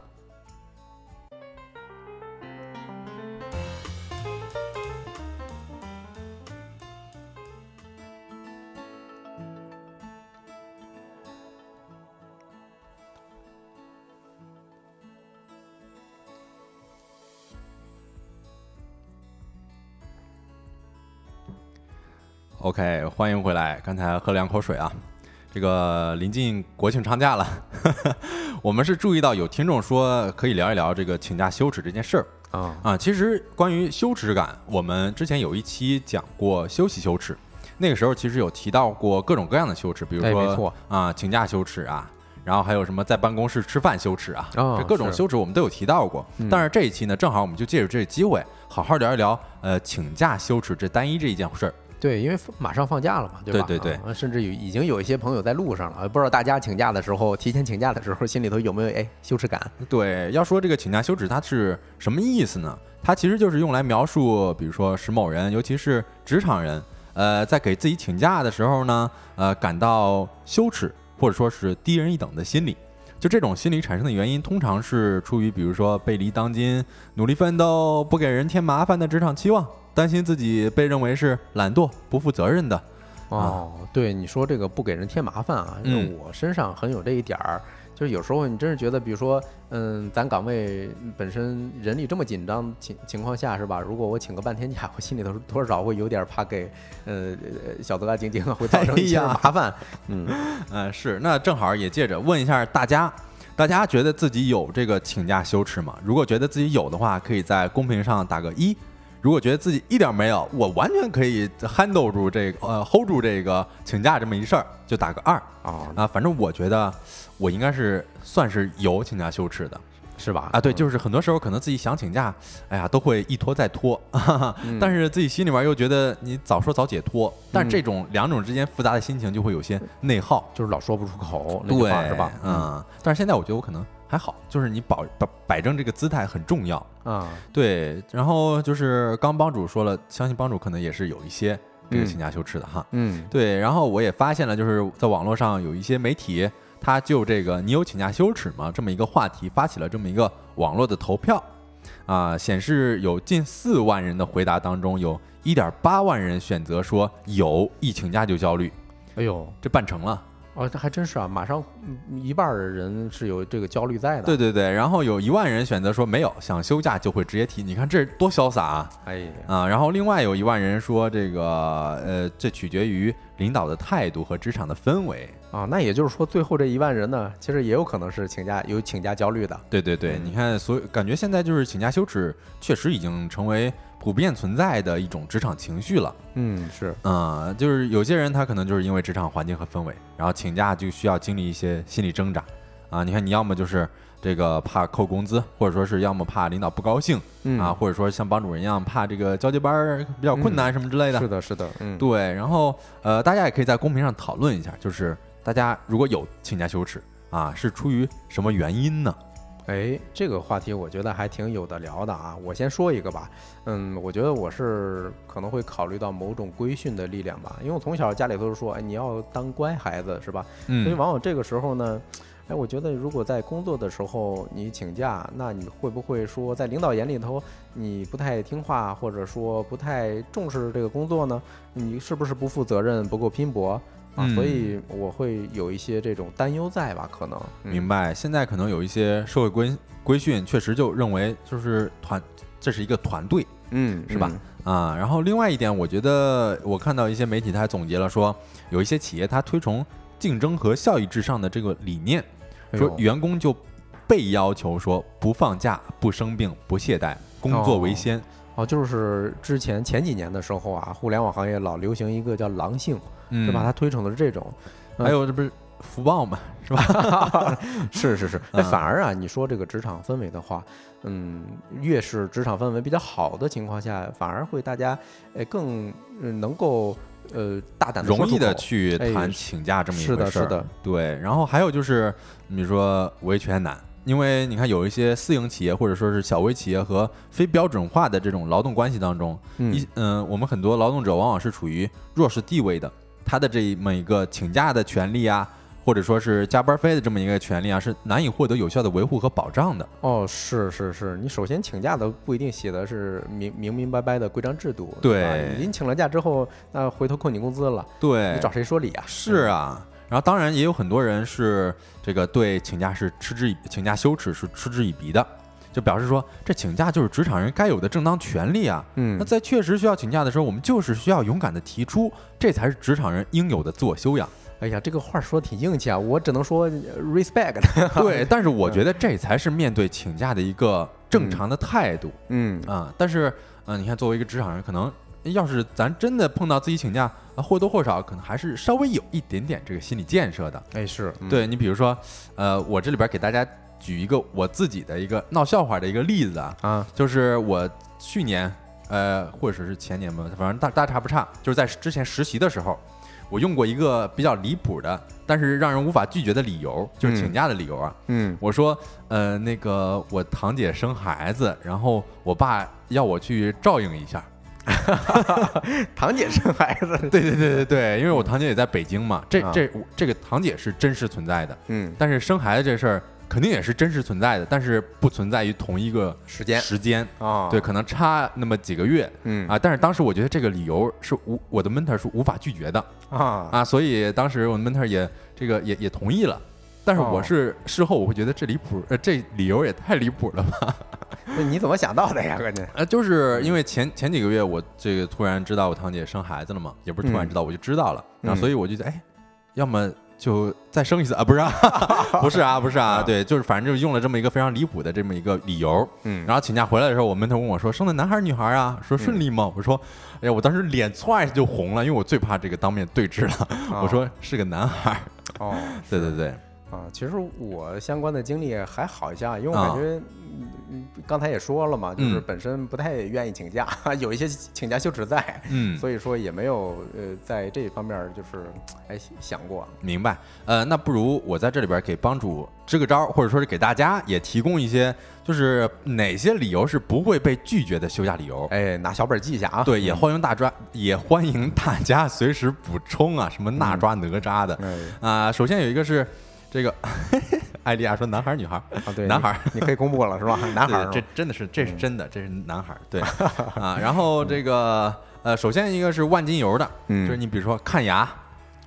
OK，欢迎回来。刚才喝两口水啊。这个临近国庆长假了，我们是注意到有听众说可以聊一聊这个请假羞耻这件事儿啊啊。其实关于羞耻感，我们之前有一期讲过休息羞耻，那个时候其实有提到过各种各样的羞耻，比如说啊请假羞耻啊，然后还有什么在办公室吃饭羞耻啊，哦这各种羞耻我们都有提到过。嗯但是这一期呢，正好我们就借着这个机会，好好聊一聊呃请假羞耻这单一这一件事儿。对，因为马上放假了嘛，对吧？对对啊甚至有已经有一些朋友在路上了，不知道大家请假的时候，提前请假的时候，心里头有没有哎羞耻感？对，要说这个请假羞耻，它是什么意思呢？它其实就是用来描述，比如说使某人，尤其是职场人，呃，在给自己请假的时候呢，呃，感到羞耻或者说是低人一等的心理。就这种心理产生的原因，通常是出于比如说背离当今努力奋斗、不给人添麻烦的职场期望，担心自己被认为是懒惰、不负责任的。哦，对，你说这个不给人添麻烦啊，因为嗯我身上很有这一点儿，就是有时候你真是觉得，比如说，嗯，咱岗位本身人力这么紧张情情况下，是吧？如果我请个半天假，我心里头多少会有点怕给，呃，呃小泽啊、晶晶啊，会造成一些 麻烦。嗯，嗯，是，那正好也借着问一下大家，大家觉得自己有这个请假羞耻吗？如果觉得自己有的话，可以在公屏上打个一；如果觉得自己一点没有，我完全可以 handle 住这个呃 hold 住这个请假这么一事儿，就打个二哦，啊。反正我觉得我应该是算是有请假羞耻的是吧？啊。对，嗯就是很多时候可能自己想请假，哎呀，都会一拖再拖，哈哈嗯 但是自己心里面又觉得你早说早解脱，但这种两种之间复杂的心情就会有些内耗。就是老说不出口对，话是吧？嗯，但是现在我觉得我可能还好，就是你保摆摆正这个姿态很重要。啊，对，然后就是刚帮主说了，相信帮主可能也是有一些这个嗯请假羞耻的哈。嗯对，然后我也发现了，就是在网络上有一些媒体，他就这个“你有请假羞耻吗”这么一个话题发起了这么一个网络的投票，啊，显示有近四万人的回答当中，有一点八万人选择说有，一请假就焦虑，哎呦，这办成了。哦，这还真是啊，马上嗯一半人是有这个焦虑在的。对，对对，然后有一万人选择说没有，想休假就会直接提，你看这多潇洒啊！哎呀，啊，然后另外有一万人说这个呃，这取决于领导的态度和职场的氛围。啊，那也就是说，最后这一万人呢，其实也有可能是请假有请假焦虑的。对对对，嗯你看，所以感觉现在就是请假羞耻，确实已经成为普遍存在的一种职场情绪了。嗯，是，嗯，就是有些人他可能就是因为职场环境和氛围，然后请假就需要经历一些心理挣扎。啊，你看，你要么就是这个怕扣工资，或者说是要么怕领导不高兴嗯啊，或者说像帮主任一样怕这个交接班儿比较困难什么之类的。是的，是的，嗯，对，然后呃，大家也可以在公屏上讨论一下，就是大家如果有请假羞耻啊，是出于什么原因呢？哎，这个话题我觉得还挺有的聊的啊。我先说一个吧，嗯，我觉得我是可能会考虑到某种规训的力量吧，因为我从小家里都是说，哎，你要当乖孩子是吧？所以嗯，往往这个时候呢，哎，我觉得如果在工作的时候你请假，那你会不会说在领导眼里头你不太听话，或者说不太重视这个工作呢？你是不是不负责任、不够拼搏啊？所以我会有一些这种担忧在吧？可能，嗯明白。现在可能有一些社会规规训，确实就认为就是团，这是一个团队嗯，是吧啊。然后另外一点，我觉得我看到一些媒体他还总结了说，有一些企业他推崇竞争和效益至上的这个理念，说员工就被要求说不放假、不生病、不懈怠，工作为先。哦，就是之前前几年的时候啊，互联网行业老流行一个叫狼性，嗯，是吧？它推崇的是这种，嗯还有这不是福报嘛，是吧？是 是是，哎，嗯反而啊，你说这个职场氛围的话，嗯，越是职场氛围比较好的情况下，反而会大家哎更嗯能够呃大胆的容易的去哎谈请假这么一是的回事儿。是的对。然后还有就是，你说维权难，因为你看有一些私营企业或者说是小微企业和非标准化的这种劳动关系当中，嗯一嗯，我们很多劳动者往往是处于弱势地位的，他的这么一个请假的权利啊。或者说是加班费的这么一个权利啊，是难以获得有效的维护和保障的。哦，是是是，你首先请假的不一定写的是明明明白白的规章制度，对吧您请了假之后，那回头扣你工资了，对，你找谁说理啊？是啊，然后当然也有很多人是这个对请假是嗤之以请假羞耻是嗤之以鼻的，就表示说这请假就是职场人该有的正当权利啊。嗯那，在确实需要请假的时候，我们就是需要勇敢的提出，这才是职场人应有的自我修养。哎呀，这个话说挺硬气啊，我只能说 respect。对，但是我觉得这才是面对请假的一个正常的态度嗯啊。但是，嗯，你看，作为一个职场人，可能要是咱真的碰到自己请假，啊或多或少可能还是稍微有一点点这个心理建设的。哎是，嗯对你比如说，呃，我这里边给大家举一个我自己的一个闹笑话的一个例子啊，啊，就是我去年，呃，或者是前年吧，反正大大差不差，就是在之前实习的时候，我用过一个比较离谱的，但是让人无法拒绝的理由，就是请假的理由啊。嗯我说，呃，那个我堂姐生孩子，然后我爸要我去照应一下。堂姐生孩子，对对对对对，因为我堂姐也在北京嘛，这啊。这这个堂姐是真实存在的，嗯，但是生孩子这事儿肯定也是真实存在的，但是不存在于同一个时间。时间。啊，对，，可能差那么几个月。嗯。啊，但是当时我觉得这个理由是无我的 mentor 是无法拒绝的。啊，啊，所以当时我的 mentor 也这个也也同意了。但是我哦是事后我会觉得这离谱，呃，这理由也太离谱了吧？那你怎么想到的呀？关键，呃，就是因为前前几个月我这个突然知道我堂姐生孩子了嘛，也不是突然知道，我就知道了，然后嗯所以我就觉得，哎，要么就再生一次啊，不是啊，不是啊，不是啊，对，就是反正就是用了这么一个非常离谱的这么一个理由，嗯然后请假回来的时候，我门头问我说：“生的男孩女孩啊？”说顺利吗？我说：“哎呀，我当时脸歘一下就红了，因为我最怕这个当面对质了。我说是个男孩。哦，对对对，啊，其实我相关的经历还好一些，啊，因为我啊感觉，嗯嗯刚才也说了嘛，就是嗯本身不太愿意请假，有一些请假羞耻在，嗯，所以说也没有呃在这方面就是哎想过。明白。呃，那不如我在这里边给帮主支个招，或者说是给大家也提供一些，就是哪些理由是不会被拒绝的休假理由。哎，拿小本儿记一下啊。对，也欢迎大抓，也欢迎大家随时补充啊，什么那抓哪吒的哎，啊、首先有一个是这个，艾丽亚说男孩儿女孩儿，啊对，男孩儿你，可以公布了是吧？男孩儿这真的是这是真的，这是男孩儿，对 啊。然后这个呃，首先一个是万金油的，嗯就是你比如说看牙，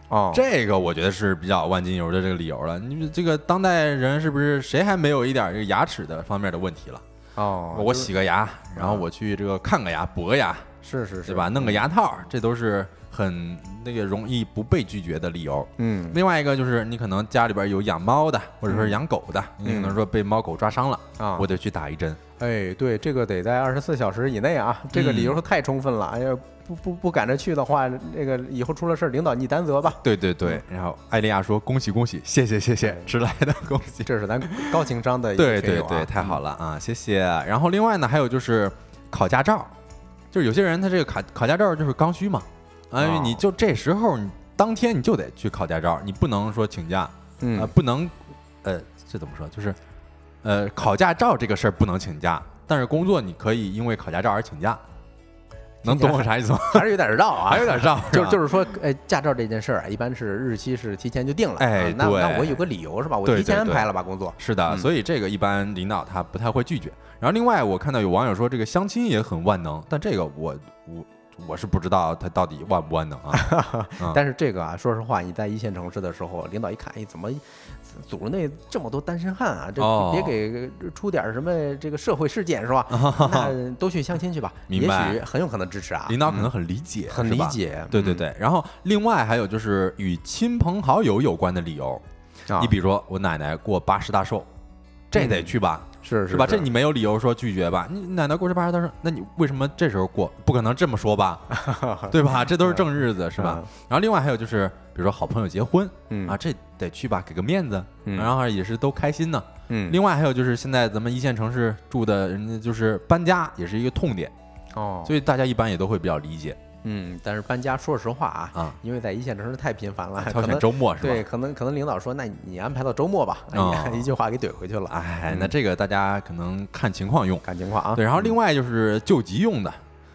哦，这个我觉得是比较万金油的这个理由了。你这个当代人是不是谁还没有一点这个牙齿的方面的问题了？哦，我洗个牙，然后我去这个看个牙、补个牙，是是是对吧？弄个牙套，这都是很那个容易不被拒绝的理由。嗯另外一个就是你可能家里边有养猫的，或者说养狗的，你可能说被猫狗抓伤了，啊，我得去打一针。哎，对，这个得在二十四小时以内啊，这个理由太充分了。哎呀，不不不赶着去的话，那个以后出了事儿，领导你担责吧。对对对，然后艾丽亚说：“恭喜恭喜，谢谢谢谢，迟来的恭喜。这是咱高情商的对对对，太好了啊，谢谢。然后另外呢，还有就是考驾照，就是有些人他这个考考驾照就是刚需嘛，啊，因为你哦就这时候你当天你就得去考驾照，你不能说请假，嗯呃，不能，呃，这怎么说？就是，呃，考驾照这个事儿不能请假，但是工作你可以因为考驾照而请假，能懂我啥意思吗？还是有点绕啊，还有点绕，就就是是说，哎，驾照这件事儿啊，一般是日期是提前就定了，哎啊那对那我有个理由是吧？我提前安排了吧工作，是的，嗯所以这个一般领导他不太会拒绝。然后另外我看到有网友说这个相亲也很万能，但这个我我我是不知道他到底万不万能啊。嗯但是这个啊，说实话，你在一线城市的时候，领导一看，哎，怎么组织内这么多单身汉啊？这哦别给出点什么这个社会事件是吧？那都去相亲去吧，也 明白许很有可能支持啊。领导可能很理解，很。理解，嗯，对对对，然后另外还有就是与亲朋好友有关的理由，啊你比如说我奶奶过八十大寿，这得去吧，是是吧？这你没有理由说拒绝吧？你奶奶过十八十大寿，那你为什么这时候过？不可能这么说吧，对吧？这都是正日子，是吧？然后另外还有就是，比如说好朋友结婚嗯啊，这得去吧，给个面子，嗯然后也是都开心呢。嗯，另外还有就是现在咱们一线城市住的人家就是搬家，也是一个痛点，哦，所以大家一般也都会比较理解嗯，但是搬家，说实话啊，啊。因为在一线城市太频繁了，挑选周末是吧？对，可能可能领导说，那你安排到周末吧，一句话给怼回去了，哎，嗯那这个大家可能看情况用。看情况啊。对，然后另外就是救急用的，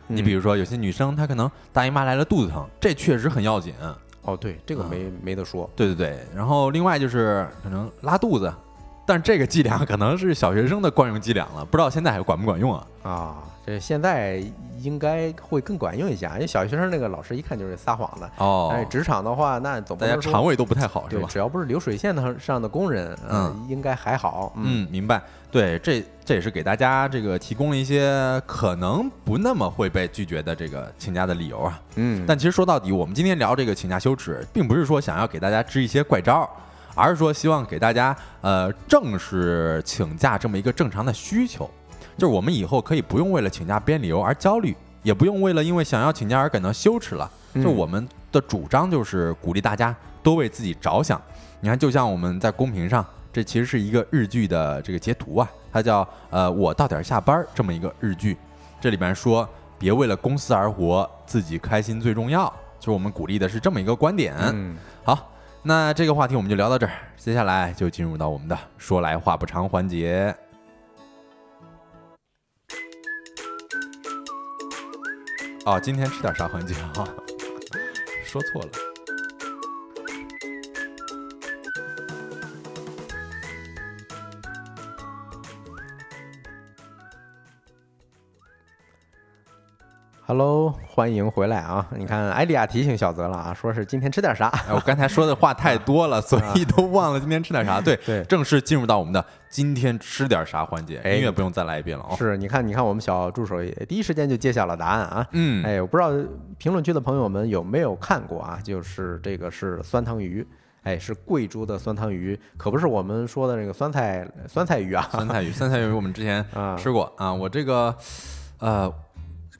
你比如如说有些女生她可能大姨妈来了肚子疼，这确实很要紧。哦，对，这个啊没没得说，对对对，然后另外就是可能拉肚子，但这个剂量可能是小学生的惯用剂量了，不知道现在还管不管用啊？啊，这现在应该会更管用一些啊，因为小学生那个老师一看就是撒谎的。哦，哎，职场的话，那总不大家肠胃都不太好是对，吧？只要不是流水线上上的工人，呃嗯应该还好。嗯，嗯，明白。对，这这也是给大家这个提供了一些可能不那么会被拒绝的这个请假的理由啊。嗯，但其实说到底，我们今天聊这个请假羞耻，并不是说想要给大家支一些怪招儿，而是说希望给大家呃正视请假这么一个正常的需求，就是我们以后可以不用为了请假编理由而焦虑，也不用为了因为想要请假而感到羞耻了。嗯就我们的主张就是鼓励大家多为自己着想。你看，就像我们在公屏上，这其实是一个日剧的这个截图啊，它叫呃我到点儿下班儿这么一个日剧，这里边说别为了公司而活，自己开心最重要。就是我们鼓励的是这么一个观点。嗯，好，那这个话题我们就聊到这儿，接下来就进入到我们的说来话不长环节。啊，今天吃点啥环节啊？说错了。Hello，欢迎回来啊！你看，艾丽亚提醒小泽了啊，说是今天吃点啥？哎，我刚才说的话太 多了，所以都忘了今天吃点啥。对对正式进入到我们的今天吃点啥环节，哎音乐不用再来一遍了哦。是，你看，你看，我们小助手也第一时间就揭晓了答案啊！嗯，哎，我不知道评论区的朋友们有没有看过啊？就是这个是酸汤鱼，哎，是贵州的酸汤鱼，可不是我们说的那个酸菜酸菜鱼啊。酸菜鱼，酸菜鱼我们之前 啊吃过啊。我这个呃，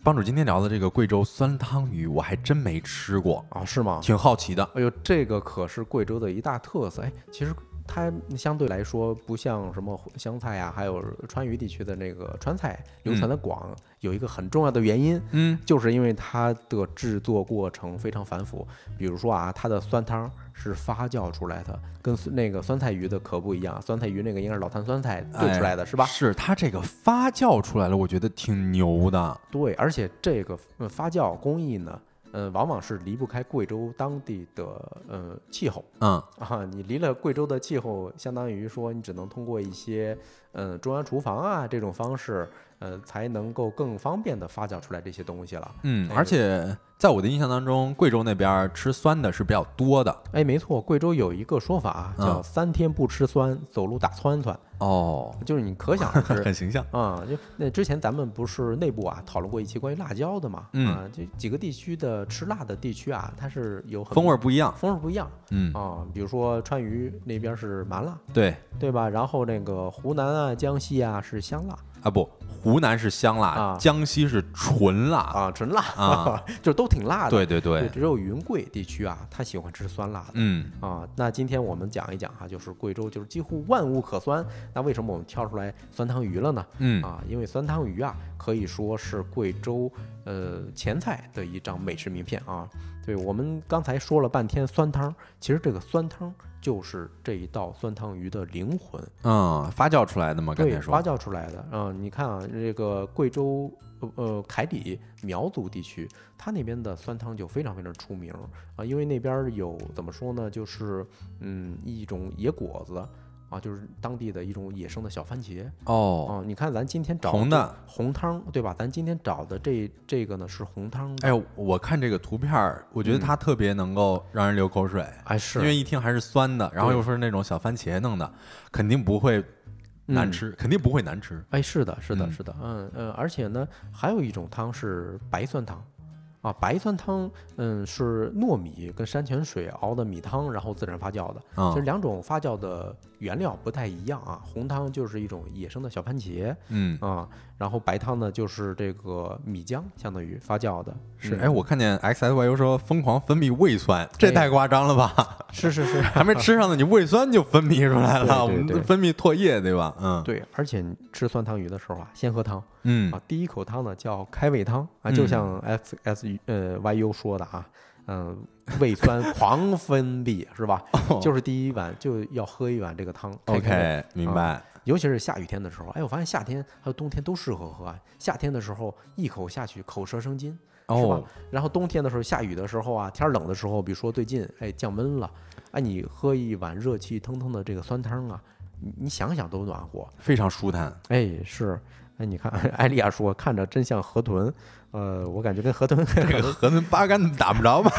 帮主今天聊的这个贵州酸汤鱼，我还真没吃过，啊，是吗？挺好奇的。哎呦，这个可是贵州的一大特色。哎，其实它相对来说不像什么湘菜啊、还有川渝地区的那个川菜流传的广，有一个很重要的原因，嗯，就是因为它的制作过程非常繁复。比如说啊，它的酸汤是发酵出来的，跟那个酸菜鱼的可不一样。酸菜鱼那个应该是老坛酸菜炖出来的，是吧？是它这个发酵出来了，我觉得挺牛的。对，而且这个呃发酵工艺呢，呃，往往是离不开贵州当地的呃气候。嗯，啊，你离了贵州的气候，相当于说你只能通过一些呃中央厨房啊这种方式，呃，才能够更方便的发酵出来这些东西了。嗯，哎而且在我的印象当中，贵州那边吃酸的是比较多的。哎，没错，贵州有一个说法啊叫嗯“三天不吃酸，走路打窜窜哦，”，就是你可想 而知。很形象。啊、就那之前咱们不是内部啊讨论过一期关于辣椒的嘛？嗯啊，就几个地区的吃辣的地区啊，它是有很风味不一样。风味不一样嗯，啊。比如说川渝那边是麻辣，对对吧？然后那个湖南啊、江西啊是香辣啊，不，湖南是香辣，啊江西是纯辣。啊，纯辣啊，就都挺辣的。对对对，只有云贵地区啊，他喜欢吃酸辣的。嗯啊，那今天我们讲一讲哈、就是贵州就是几乎万物可酸。那为什么我们挑出来酸汤鱼了呢？嗯啊，因为酸汤鱼啊，可以说是贵州呃前菜的一张美食名片啊。对我们刚才说了半天酸汤，其实这个酸汤就是这一道酸汤鱼的灵魂。嗯，发酵出来的嘛，刚对，才说发。酵出来的。嗯，你看啊，这个贵州呃呃凯里苗族地区，它那边的酸汤就非常非常出名啊，因为那边儿有怎么说呢，就是嗯一种野果子。啊，就是当地的一种野生的小番茄哦，啊！你看，咱今天找红的红汤，对吧？咱今天找的这这个呢是红汤的，哎呦，我看这个图片儿，我觉得它特别能够让人流口水，哎是因为一听还是酸的，然后又是那种小番茄弄的，肯定不会难嗯吃，肯定不会难吃。哎，是的，是的，嗯是的，嗯嗯，而且呢，还有一种汤是白酸汤，啊，白酸汤，嗯，是糯米跟山泉水熬的米汤，然后自然发酵的。啊其实两种发酵的原料不太一样啊。红汤就是一种野生的小番茄嗯，啊，然后白汤呢就是这个米浆，相当于发酵的。是。嗯哎，我看见 X S Y U 说疯狂分泌胃酸，这哎太夸张了吧？是是是，还没吃上呢，你胃酸就分泌出来了，我们对分泌唾液，对吧？嗯，对，而且吃酸汤鱼的时候啊，先喝汤嗯啊，第一口汤呢叫开胃汤啊，就像 X S 呃 Y U 说的啊，嗯，胃酸 狂分泌是吧？就是第一碗就要喝一碗这个汤。OK，明白。尤其是下雨天的时候，哎，我发现夏天还有冬天都适合喝啊。夏天的时候一口下去，口舌生津，是吧哦，？然后冬天的时候，下雨的时候啊，天儿冷的时候，比如说最近哎降温了，哎，你喝一碗热气腾腾的这个酸汤啊，你你想想都暖和。非常舒坦。哎，是，哎，你看，艾丽亚说看着真像河豚，呃，我感觉跟河豚 这个河豚八竿子打不着吧？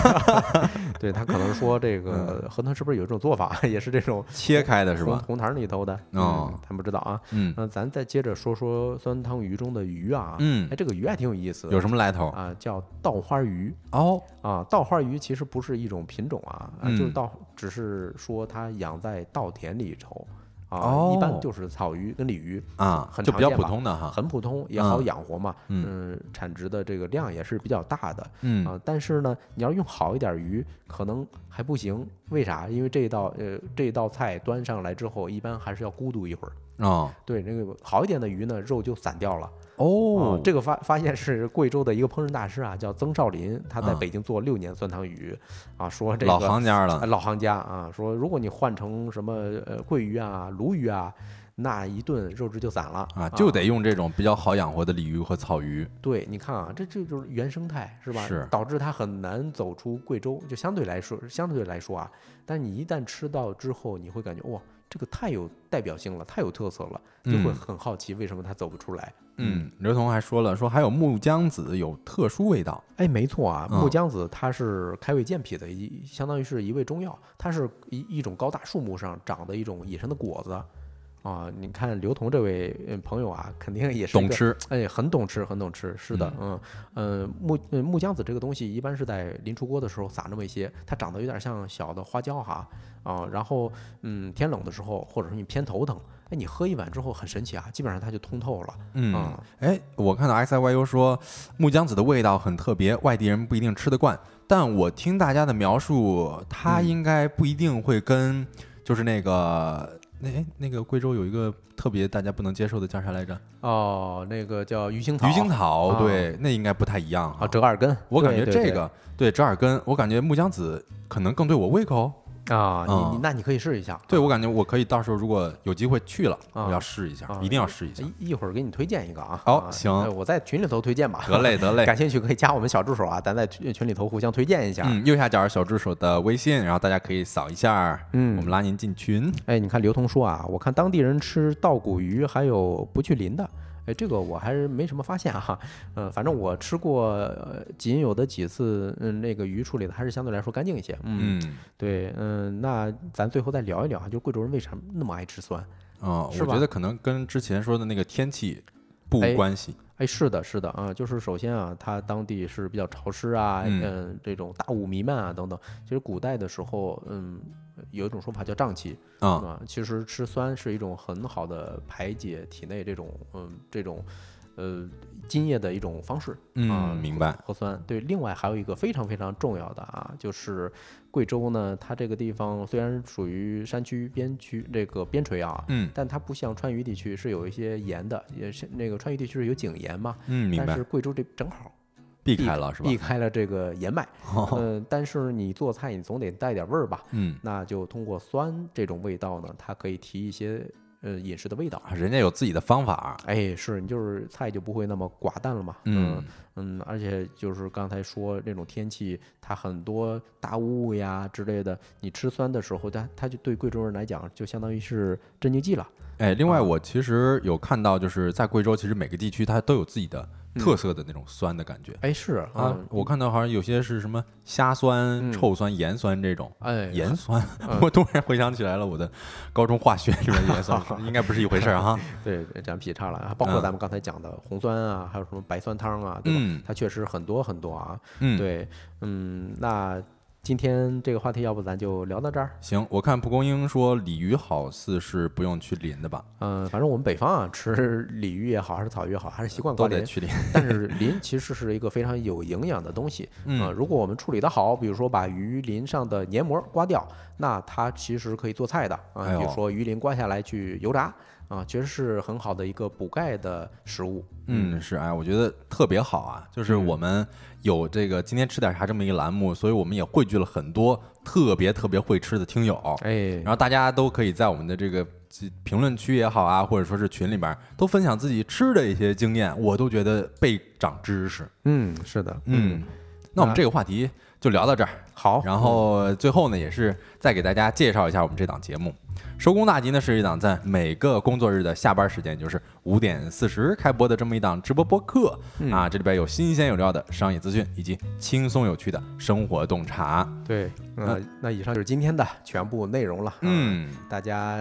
对他可能说这个河豚是不是有一种做法，也是这种切开的是吧？红红坛里头的哦嗯咱不知道啊。嗯那咱再接着说说酸汤鱼中的鱼啊，嗯哎，这个鱼还挺有意思，有什么来头？啊？叫稻花鱼哦，啊，稻花鱼其实不是一种品种啊，啊，就是嗯稻，只是说它养在稻田里头啊，哦一般就是草鱼跟鲤鱼啊，就比较很常见吧普通的哈。很普通，也好嗯养活嘛，嗯嗯，产值的这个量也是比较大的嗯啊。但是呢，你要用好一点鱼，可能还不行。为啥？因为这一道呃这一道菜端上来之后，一般还是要孤独一会儿。哦对，那个好一点的鱼呢，肉就散掉了。哦，这个发发现是贵州的一个烹饪大师啊，叫曾少林，他在啊北京做六年酸汤鱼，啊，说这个老行家呃了。老行家啊，说如果你换成什么呃桂鱼啊、鲈鱼啊，那一顿肉质就散了啊，就得用这种比较好养活的鲤鱼和草鱼。对，你看啊，这这就是原生态，是吧？是导致它很难走出贵州，就相对来说，相对来说啊，但你一旦吃到之后，你会感觉哇，这个太有代表性了，太有特色了，就会嗯很好奇为什么它走不出来。嗯，刘同还说了，说还有木姜子有特殊味道。哎，没错啊，嗯木姜子它是开胃健脾的一，相当于是一味中药，它是一一种高大树木上长的一种野生的果子。啊，你看刘同这位呃朋友啊，肯定也是懂吃，哎，很懂吃，很懂吃，是的，嗯，呃，木呃木姜子这个东西一般是在临出锅的时候撒那么一些，它长得有点像小的花椒哈，啊，然后嗯，天冷的时候，或者说你偏头疼，哎，你喝一碗之后很神奇啊，基本上它就通透了，嗯啊，哎，我看到 X I Y U 说木姜子的味道很特别，外地人不一定吃得惯。但我听大家的描述，它嗯应该不一定会跟就是那个那哎那个贵州有一个特别大家不能接受的叫啥来着？哦，那个叫鱼腥草，鱼腥草，啊对，那应该不太一样啊，折耳根，我感觉这个对折耳根，我感觉木姜子可能更对我胃口。啊，你啊你那你可以试一下，对我感觉我可以到时候如果有机会去了，啊我要试一下啊，一定要试一下。一一会儿给你推荐一个啊，啊好行呃我在群里头推荐吧，得嘞得嘞，感兴趣可以加我们小助手啊，咱在群群里头互相推荐一下，嗯，右下角小助手的微信，然后大家可以扫一下，嗯我们拉您进群。哎，你看刘同说啊，我看当地人吃稻谷鱼还有不去鳞的，哎，这个我还是没什么发现哈。嗯，反正我吃过，呃，仅有的几次，嗯，那个鱼处理的还是相对来说干净一些。嗯，嗯，对，嗯，那咱最后再聊一聊啊，就贵州人为什么那么爱吃酸？哦，我觉得可能跟之前说的那个天气不哎无关系。哎，是的，是的啊，就是首先啊，它当地是比较潮湿啊，嗯嗯，这种大雾弥漫啊等等。其实古代的时候，嗯，有一种说法叫胀气，啊，啊，其实吃酸是一种很好的排解体内这种嗯这种呃津液的一种方式。啊嗯，明白。核酸对，另外还有一个非常非常重要的啊，就是贵州呢，它这个地方虽然属于山区边区这个边陲啊，嗯但它不像川渝地区是有一些盐的，也是那个川渝地区是有井盐嘛，嗯，明白但是。贵州这正好避开了是吧避？开了这个盐脉，哦嗯、但是你做菜你总得带点味儿吧，嗯，那就通过酸这种味道呢，它可以提一些呃饮食的味道。啊人家有自己的方法。哎，是你就是菜就不会那么寡淡了嘛。嗯嗯，而且就是刚才说那种天气，它很多大雾呀之类的，你吃酸的时候，它它就对贵州人来讲，就相当于是镇静剂了。哎，另外啊我其实有看到，就是在贵州，其实每个地区它都有自己的嗯特色的那种酸的感觉。哎，是啊啊，，我看到好像有些是什么虾酸、嗯臭酸、盐酸这种。哎，盐酸，嗯 我突然回想起来了，我的高中化学里面盐酸 应该不是一回事儿 哈。对，咱劈叉了啊，包括嗯咱们刚才讲的红酸啊，还有什么白酸汤啊，对吧？嗯它确实很多很多啊。嗯，对，嗯，那今天这个话题，要不咱就聊到这儿。行，我看蒲公英说鲤鱼好似是不用去鳞的吧，嗯、反正我们北方啊，吃鲤鱼也好，还是草鱼也好，还是习惯都挂鳞。得去鳞。但是鳞其实是一个非常有营养的东西。嗯呃如果我们处理得好，比如说把鱼鳞上的黏膜刮掉，那它其实可以做菜的啊。哎比如说鱼鳞刮下来去油炸啊，其实是很好的一个补钙的食物。嗯，是哎，我觉得特别好啊，就是嗯我们有这个今天吃点啥这么一个栏目，所以我们也汇聚了很多特别特别会吃的听友，哎然，后大家都可以在我们的这个评论区也好啊，或者说是群里边都分享自己吃的一些经验，我都觉得倍长知识。嗯，是的，嗯，那我们这个话题就聊到这儿。好，然后最后呢，也是再给大家介绍一下我们这档节目。收工大吉呢是一档在每个工作日的下班时间，就是五点四十开播的这么一档直播播客啊。这里边有新鲜有料的商业资讯，以及轻松有趣的生活洞察。对，那那以上就是今天的全部内容了。嗯，大家。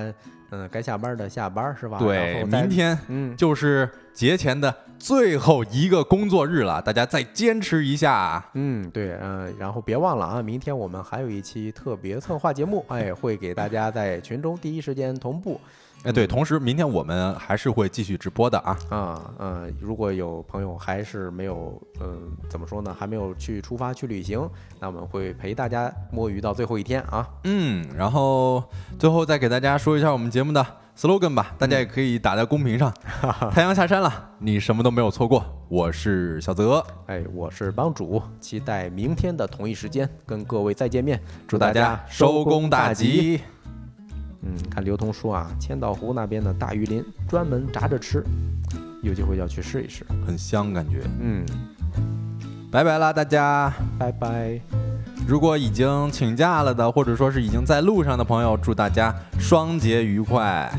嗯，该下班的下班是吧？对，明天嗯就是节前的最后一个工作日了，大家再坚持一下。嗯，对，嗯，然后别忘了啊，明天我们还有一期特别策划节目，哎，会给大家在群中第一时间同步。哎，对，同时明天我们还是会继续直播的啊啊嗯，如果有朋友还是没有嗯怎么说呢，还没有去出发去旅行，那我们会陪大家摸鱼到最后一天啊。嗯，然后最后再给大家说一下我们节目的 slogan 吧，大家也可以打在公屏上。太阳下山了，你什么都没有错过。我是小泽，哎，我是帮主，期待明天的同一时间跟各位再见面。祝大家收工大吉。嗯，看刘通说啊，千岛湖那边的大鱼鳞专门炸着吃，有机会要去试一试，很香感觉。嗯，拜拜啦，大家，拜拜。如果已经请假了的，或者说是已经在路上的朋友，祝大家双节愉快。